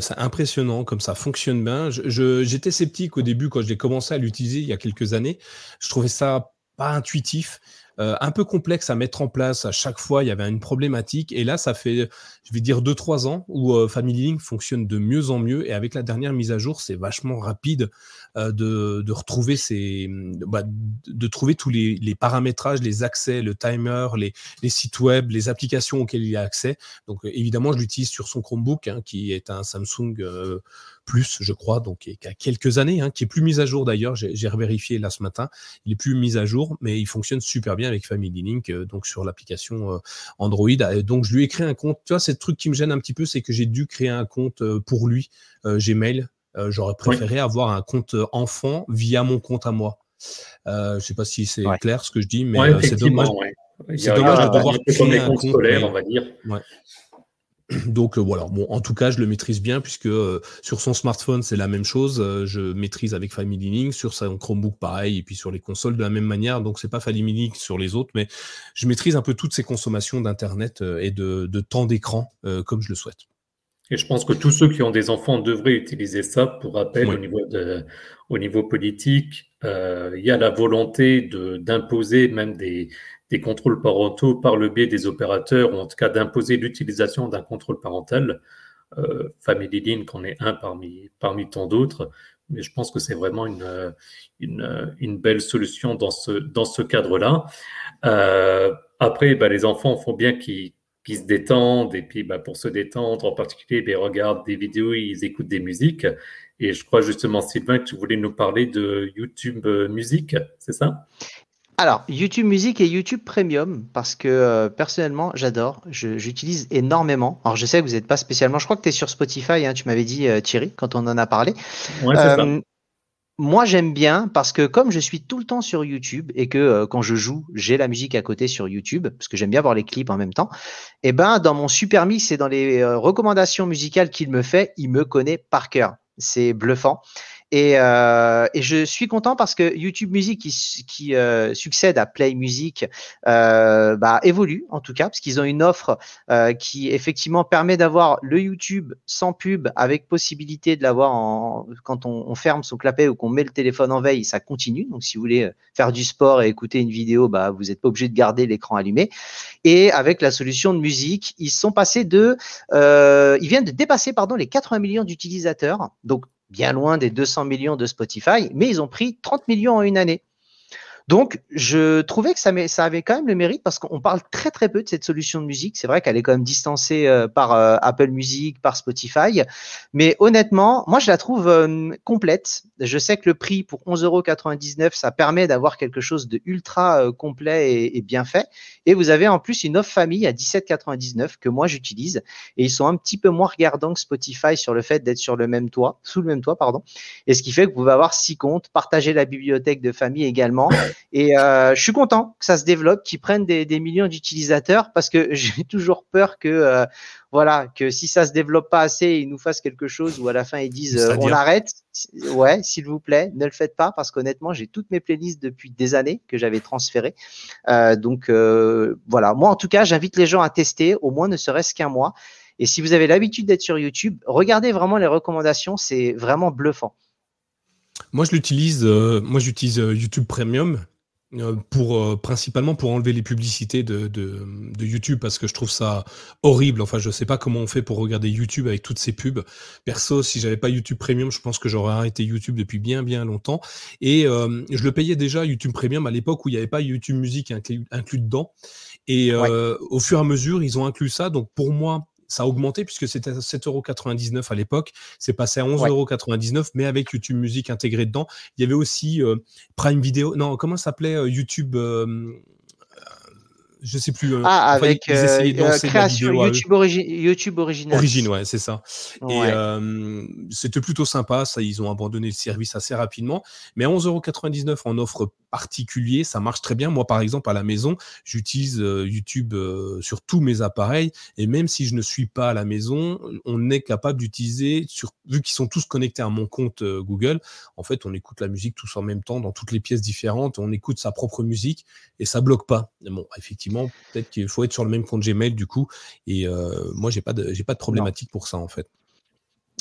c'est impressionnant, comme ça fonctionne bien. J'étais sceptique au début quand je l'ai commencé à l'utiliser il y a quelques années. Je trouvais ça pas intuitif. Euh, un peu complexe à mettre en place. À chaque fois, il y avait une problématique. Et là, ça fait, je vais dire, 2-3 ans où euh, Family Link fonctionne de mieux en mieux. Et avec la dernière mise à jour, c'est vachement rapide euh, de, retrouver ces, bah, de trouver tous les, paramétrages, les accès, le timer, les, les, sites web, les applications auxquelles il y a accès. Donc, évidemment, je l'utilise sur son Chromebook, hein, qui est un Samsung plus, je crois, donc qui a quelques années, hein, qui est plus mis à jour d'ailleurs. J'ai revérifié là ce matin, il est plus mis à jour, mais il fonctionne super bien avec Family Link, euh, donc sur l'application euh, Android. donc je lui ai créé un compte. Tu vois, c'est le truc qui me gêne un petit peu, c'est que j'ai dû créer un compte euh, pour lui, Gmail. J'aurais préféré avoir un compte enfant via mon compte à moi. je ne sais pas si c'est clair ce que je dis, mais c'est dommage. C'est dommage de devoir créer un compte. Scolaire, on va dire. Donc euh, voilà, bon, en tout cas, je le maîtrise bien puisque euh, sur son smartphone, c'est la même chose. Euh, je maîtrise avec Family Link, sur son Chromebook pareil, et puis sur les consoles de la même manière. Donc c'est pas Family Link sur les autres, mais je maîtrise un peu toutes ces consommations d'internet et de, de temps d'écran comme je le souhaite. Et je pense que tous ceux qui ont des enfants devraient utiliser ça. Pour rappel, au, niveau de, au niveau politique, il y a la volonté d'imposer même des, des contrôles parentaux par le biais des opérateurs, ou en tout cas d'imposer l'utilisation d'un contrôle parental. Euh, Family Link en est un parmi, parmi tant d'autres, mais je pense que c'est vraiment une, une, une, belle solution dans ce, dans ce cadre-là. Euh, après, bah, les enfants font bien qu'ils se détendent, et puis bah, pour se détendre en particulier, bah, ils regardent des vidéos, ils écoutent des musiques. Et je crois justement, Sylvain, que tu voulais nous parler de YouTube Musique, c'est ça? Alors, YouTube Music et YouTube Premium, parce que euh, personnellement, j'adore, j'utilise énormément. Alors, je sais que vous n'êtes pas spécialement, je crois que tu es sur Spotify, hein, tu m'avais dit euh, Thierry, quand on en a parlé. Ouais, euh, moi, j'aime bien parce que comme je suis tout le temps sur YouTube et que quand je joue, j'ai la musique à côté sur YouTube, parce que j'aime bien voir les clips en même temps, et eh ben dans mon super mix et dans les recommandations musicales qu'il me fait, il me connaît par cœur. C'est bluffant. Et, euh, et, je suis content parce que YouTube Music, qui, qui euh, succède à Play Music, euh, bah, évolue en tout cas, parce qu'ils ont une offre qui effectivement permet d'avoir le YouTube sans pub, avec possibilité de l'avoir en, quand on, on, ferme son clapet ou qu'on met le téléphone en veille, ça continue. Donc si vous voulez faire du sport et écouter une vidéo, bah, vous n'êtes pas obligé de garder l'écran allumé. Et avec la solution de musique, ils sont passés de, euh, ils viennent de dépasser pardon les 80 millions d'utilisateurs. Donc bien loin des 200 millions de Spotify, mais ils ont pris 30 millions en une année. Donc, je trouvais que ça, ça, avait quand même le mérite parce qu'on parle très très peu de cette solution de musique. C'est vrai qu'elle est quand même distancée euh, par euh, Apple Music, par Spotify. Mais honnêtement, moi, je la trouve euh, complète. Je sais que le prix pour 11,99€, ça permet d'avoir quelque chose de ultra complet et, bien fait. Et vous avez en plus une offre famille à 17,99€ que moi j'utilise. Et ils sont un petit peu moins regardants que Spotify sur le fait d'être sur le même toit, sous le même toit, pardon. Et ce qui fait que vous pouvez avoir six comptes, partager la bibliothèque de famille également. Et euh, je suis content que ça se développe, qu'ils prennent des, des millions d'utilisateurs parce que j'ai toujours peur que euh, voilà que si ça se développe pas assez, ils nous fassent quelque chose ou à la fin ils disent euh, on arrête. Ouais, s'il vous plaît, ne le faites pas parce qu'honnêtement j'ai toutes mes playlists depuis des années que j'avais transférées. Euh, donc voilà, moi en tout cas j'invite les gens à tester au moins ne serait-ce qu'un mois. Et si vous avez l'habitude d'être sur YouTube, regardez vraiment les recommandations, c'est vraiment bluffant. Moi, je l'utilise. moi, j'utilise YouTube Premium Euh, pour euh, principalement pour enlever les publicités de, de, de, YouTube parce que je trouve ça horrible. Enfin, je sais pas comment on fait pour regarder YouTube avec toutes ces pubs. Perso, si j'avais pas YouTube Premium, je pense que j'aurais arrêté YouTube depuis bien bien longtemps. Et euh, je le payais déjà YouTube Premium à l'époque où il n'y avait pas YouTube Music inclus, inclus dedans. Et au fur et à mesure, ils ont inclus ça. Donc pour moi, ça a augmenté puisque c'était 7,99€ à l'époque. C'est passé à 11,99€, mais avec YouTube Music intégré dedans. Il y avait aussi euh, Prime Video. Non, comment ça s'appelait euh, YouTube euh, je sais plus. Ah, avec euh, création YouTube, YouTube original. Origine, ouais, c'est ça. Et euh, c'était plutôt sympa. Ça, ils ont abandonné le service assez rapidement. Mais à 11,99€ en offre particulier, ça marche très bien. Moi, par exemple, à la maison, j'utilise YouTube sur tous mes appareils. Et même si je ne suis pas à la maison, on est capable d'utiliser, vu qu'ils sont tous connectés à mon compte Google, en fait, on écoute la musique tous en même temps dans toutes les pièces différentes. On écoute sa propre musique et ça bloque pas. Bon, effectivement peut-être qu'il faut être sur le même compte Gmail du coup. Et euh, moi, j'ai pas de, j'ai pas de problématique pour ça en fait.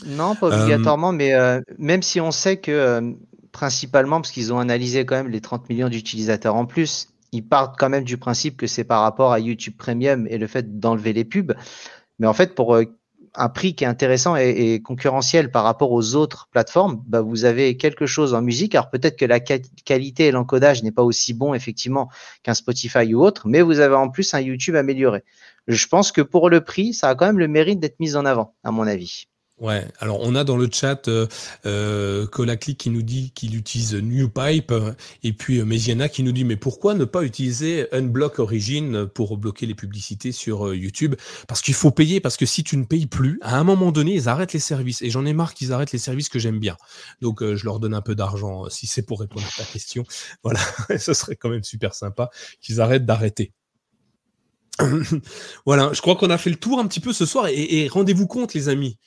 Non, pas obligatoirement, mais euh, même si on sait que euh, principalement, parce qu'ils ont analysé quand même les 30 millions d'utilisateurs en plus, ils partent quand même du principe que c'est par rapport à YouTube Premium et le fait d'enlever les pubs. Mais en fait, pour un prix qui est intéressant et, concurrentiel par rapport aux autres plateformes, bah, vous avez quelque chose en musique. Alors peut-être que la qualité et l'encodage n'est pas aussi bon effectivement qu'un Spotify ou autre, mais vous avez en plus un YouTube amélioré. Je pense que pour le prix, ça a quand même le mérite d'être mis en avant, à mon avis. Ouais, alors on a dans le chat euh, euh qui nous dit qu'il utilise NewPipe et puis euh, Mesiana qui nous dit mais pourquoi ne pas utiliser Unblock Origin pour bloquer les publicités sur euh, YouTube? Parce qu'il faut payer, parce que si tu ne payes plus, à un moment donné, ils arrêtent les services et j'en ai marre qu'ils arrêtent les services que j'aime bien. Donc je leur donne un peu d'argent si c'est pour répondre à ta question. Voilà, ce serait quand même super sympa qu'ils arrêtent d'arrêter. voilà, je crois qu'on a fait le tour un petit peu ce soir et rendez-vous compte les amis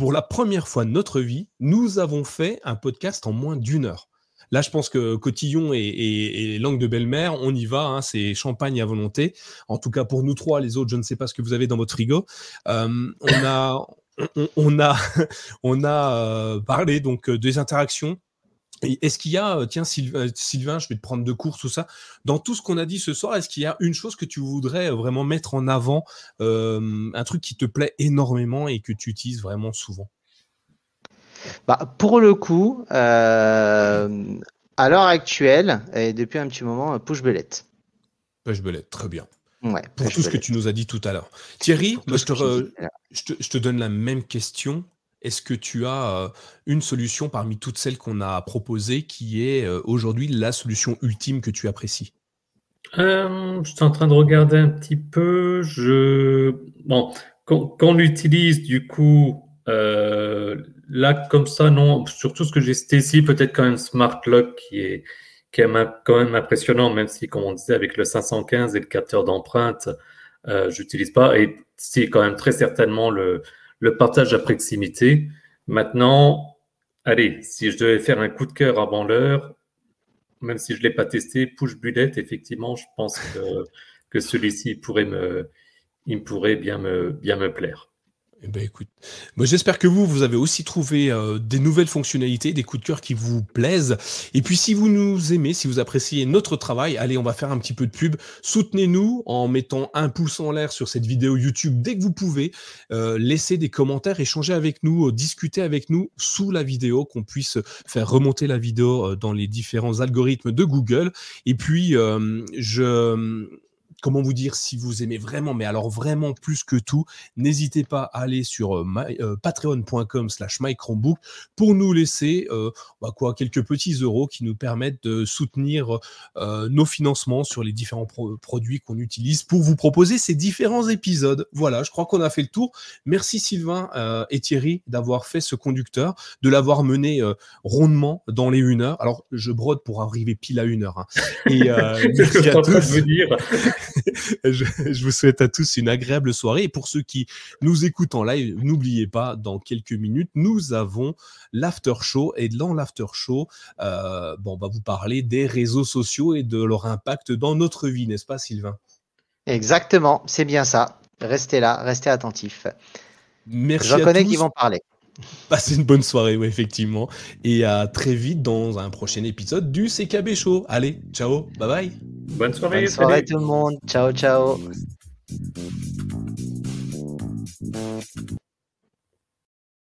pour la première fois de notre vie, nous avons fait un podcast en moins d'une heure. Là, je pense que Cotillon et, Langue de Belle-Mère, on y va, hein, c'est champagne à volonté. En tout cas, pour nous trois, les autres, je ne sais pas ce que vous avez dans votre frigo. Euh, on a, euh, parlé donc euh, des interactions est-ce qu'il y a, euh, tiens euh, Sylvain, je vais te prendre de cours, tout ça, dans tout ce qu'on a dit ce soir, est-ce qu'il y a une chose que tu voudrais euh, vraiment mettre en avant, un truc qui te plaît énormément et que tu utilises vraiment souvent? Bah, Pour le coup, à l'heure actuelle, et depuis un petit moment, Push Belette. Push Belette, très bien. pour tout ce que tu nous as dit tout à l'heure. Thierry, je, te, donne la même question. Est-ce que tu as euh, une solution parmi toutes celles qu'on a proposées qui est euh, aujourd'hui la solution ultime que tu apprécies? Euh, Je suis en train de regarder un petit peu. Je... Bon, quand, on utilise du coup, là comme ça, non, surtout ce que j'ai cité ici, peut-être quand même Smart Lock qui est, qui quand même impressionnant, même si, comme on disait, avec le 515 et le capteur d'empreinte, euh, j'utilise pas. Et c'est quand même très certainement le, le partage à proximité. Maintenant, allez, si je devais faire un coup de cœur avant l'heure, même si je ne l'ai pas testé, Push Bullet, effectivement, je pense que, celui-ci pourrait me, il pourrait bien me, bien me plaire. Eh ben écoute, moi j'espère que vous, vous avez aussi trouvé euh, des nouvelles fonctionnalités, des coups de cœur qui vous plaisent. Et puis si vous nous aimez, si vous appréciez notre travail, allez, on va faire un petit peu de pub. Soutenez-nous en mettant un pouce en l'air sur cette vidéo YouTube dès que vous pouvez. Euh, laissez des commentaires, échangez avec nous, euh, discutez avec nous sous la vidéo, qu'on puisse faire remonter la vidéo dans les différents algorithmes de Google. Et puis, je comment vous dire, si vous aimez vraiment, mais alors vraiment plus que tout, n'hésitez pas à aller sur euh, euh, patreon.com slash mychromebook pour nous laisser euh, bah quoi, quelques petits euros qui nous permettent de soutenir nos financements sur les différents produits qu'on utilise pour vous proposer ces différents épisodes. Voilà, je crois qu'on a fait le tour. Merci Sylvain et Thierry d'avoir fait ce conducteur, de l'avoir mené rondement dans les une heure. Alors, je brode pour arriver pile à une heure. Hein. Et merci à tous. je, vous souhaite à tous une agréable soirée. Et pour ceux qui nous écoutent en live, n'oubliez pas, dans quelques minutes, nous avons l'after show. Et dans l'after show, euh, bon, on va vous parler des réseaux sociaux et de leur impact dans notre vie, n'est-ce pas, Sylvain? Exactement, c'est bien ça. Restez là, restez attentifs. Merci. Je reconnais qu'ils vont parler. Passez une bonne soirée, oui, effectivement. Et à très vite dans un prochain épisode du CKB Show. Allez, ciao, bye bye. Bonne soirée, Bonne soirée tout le monde. Ciao, ciao.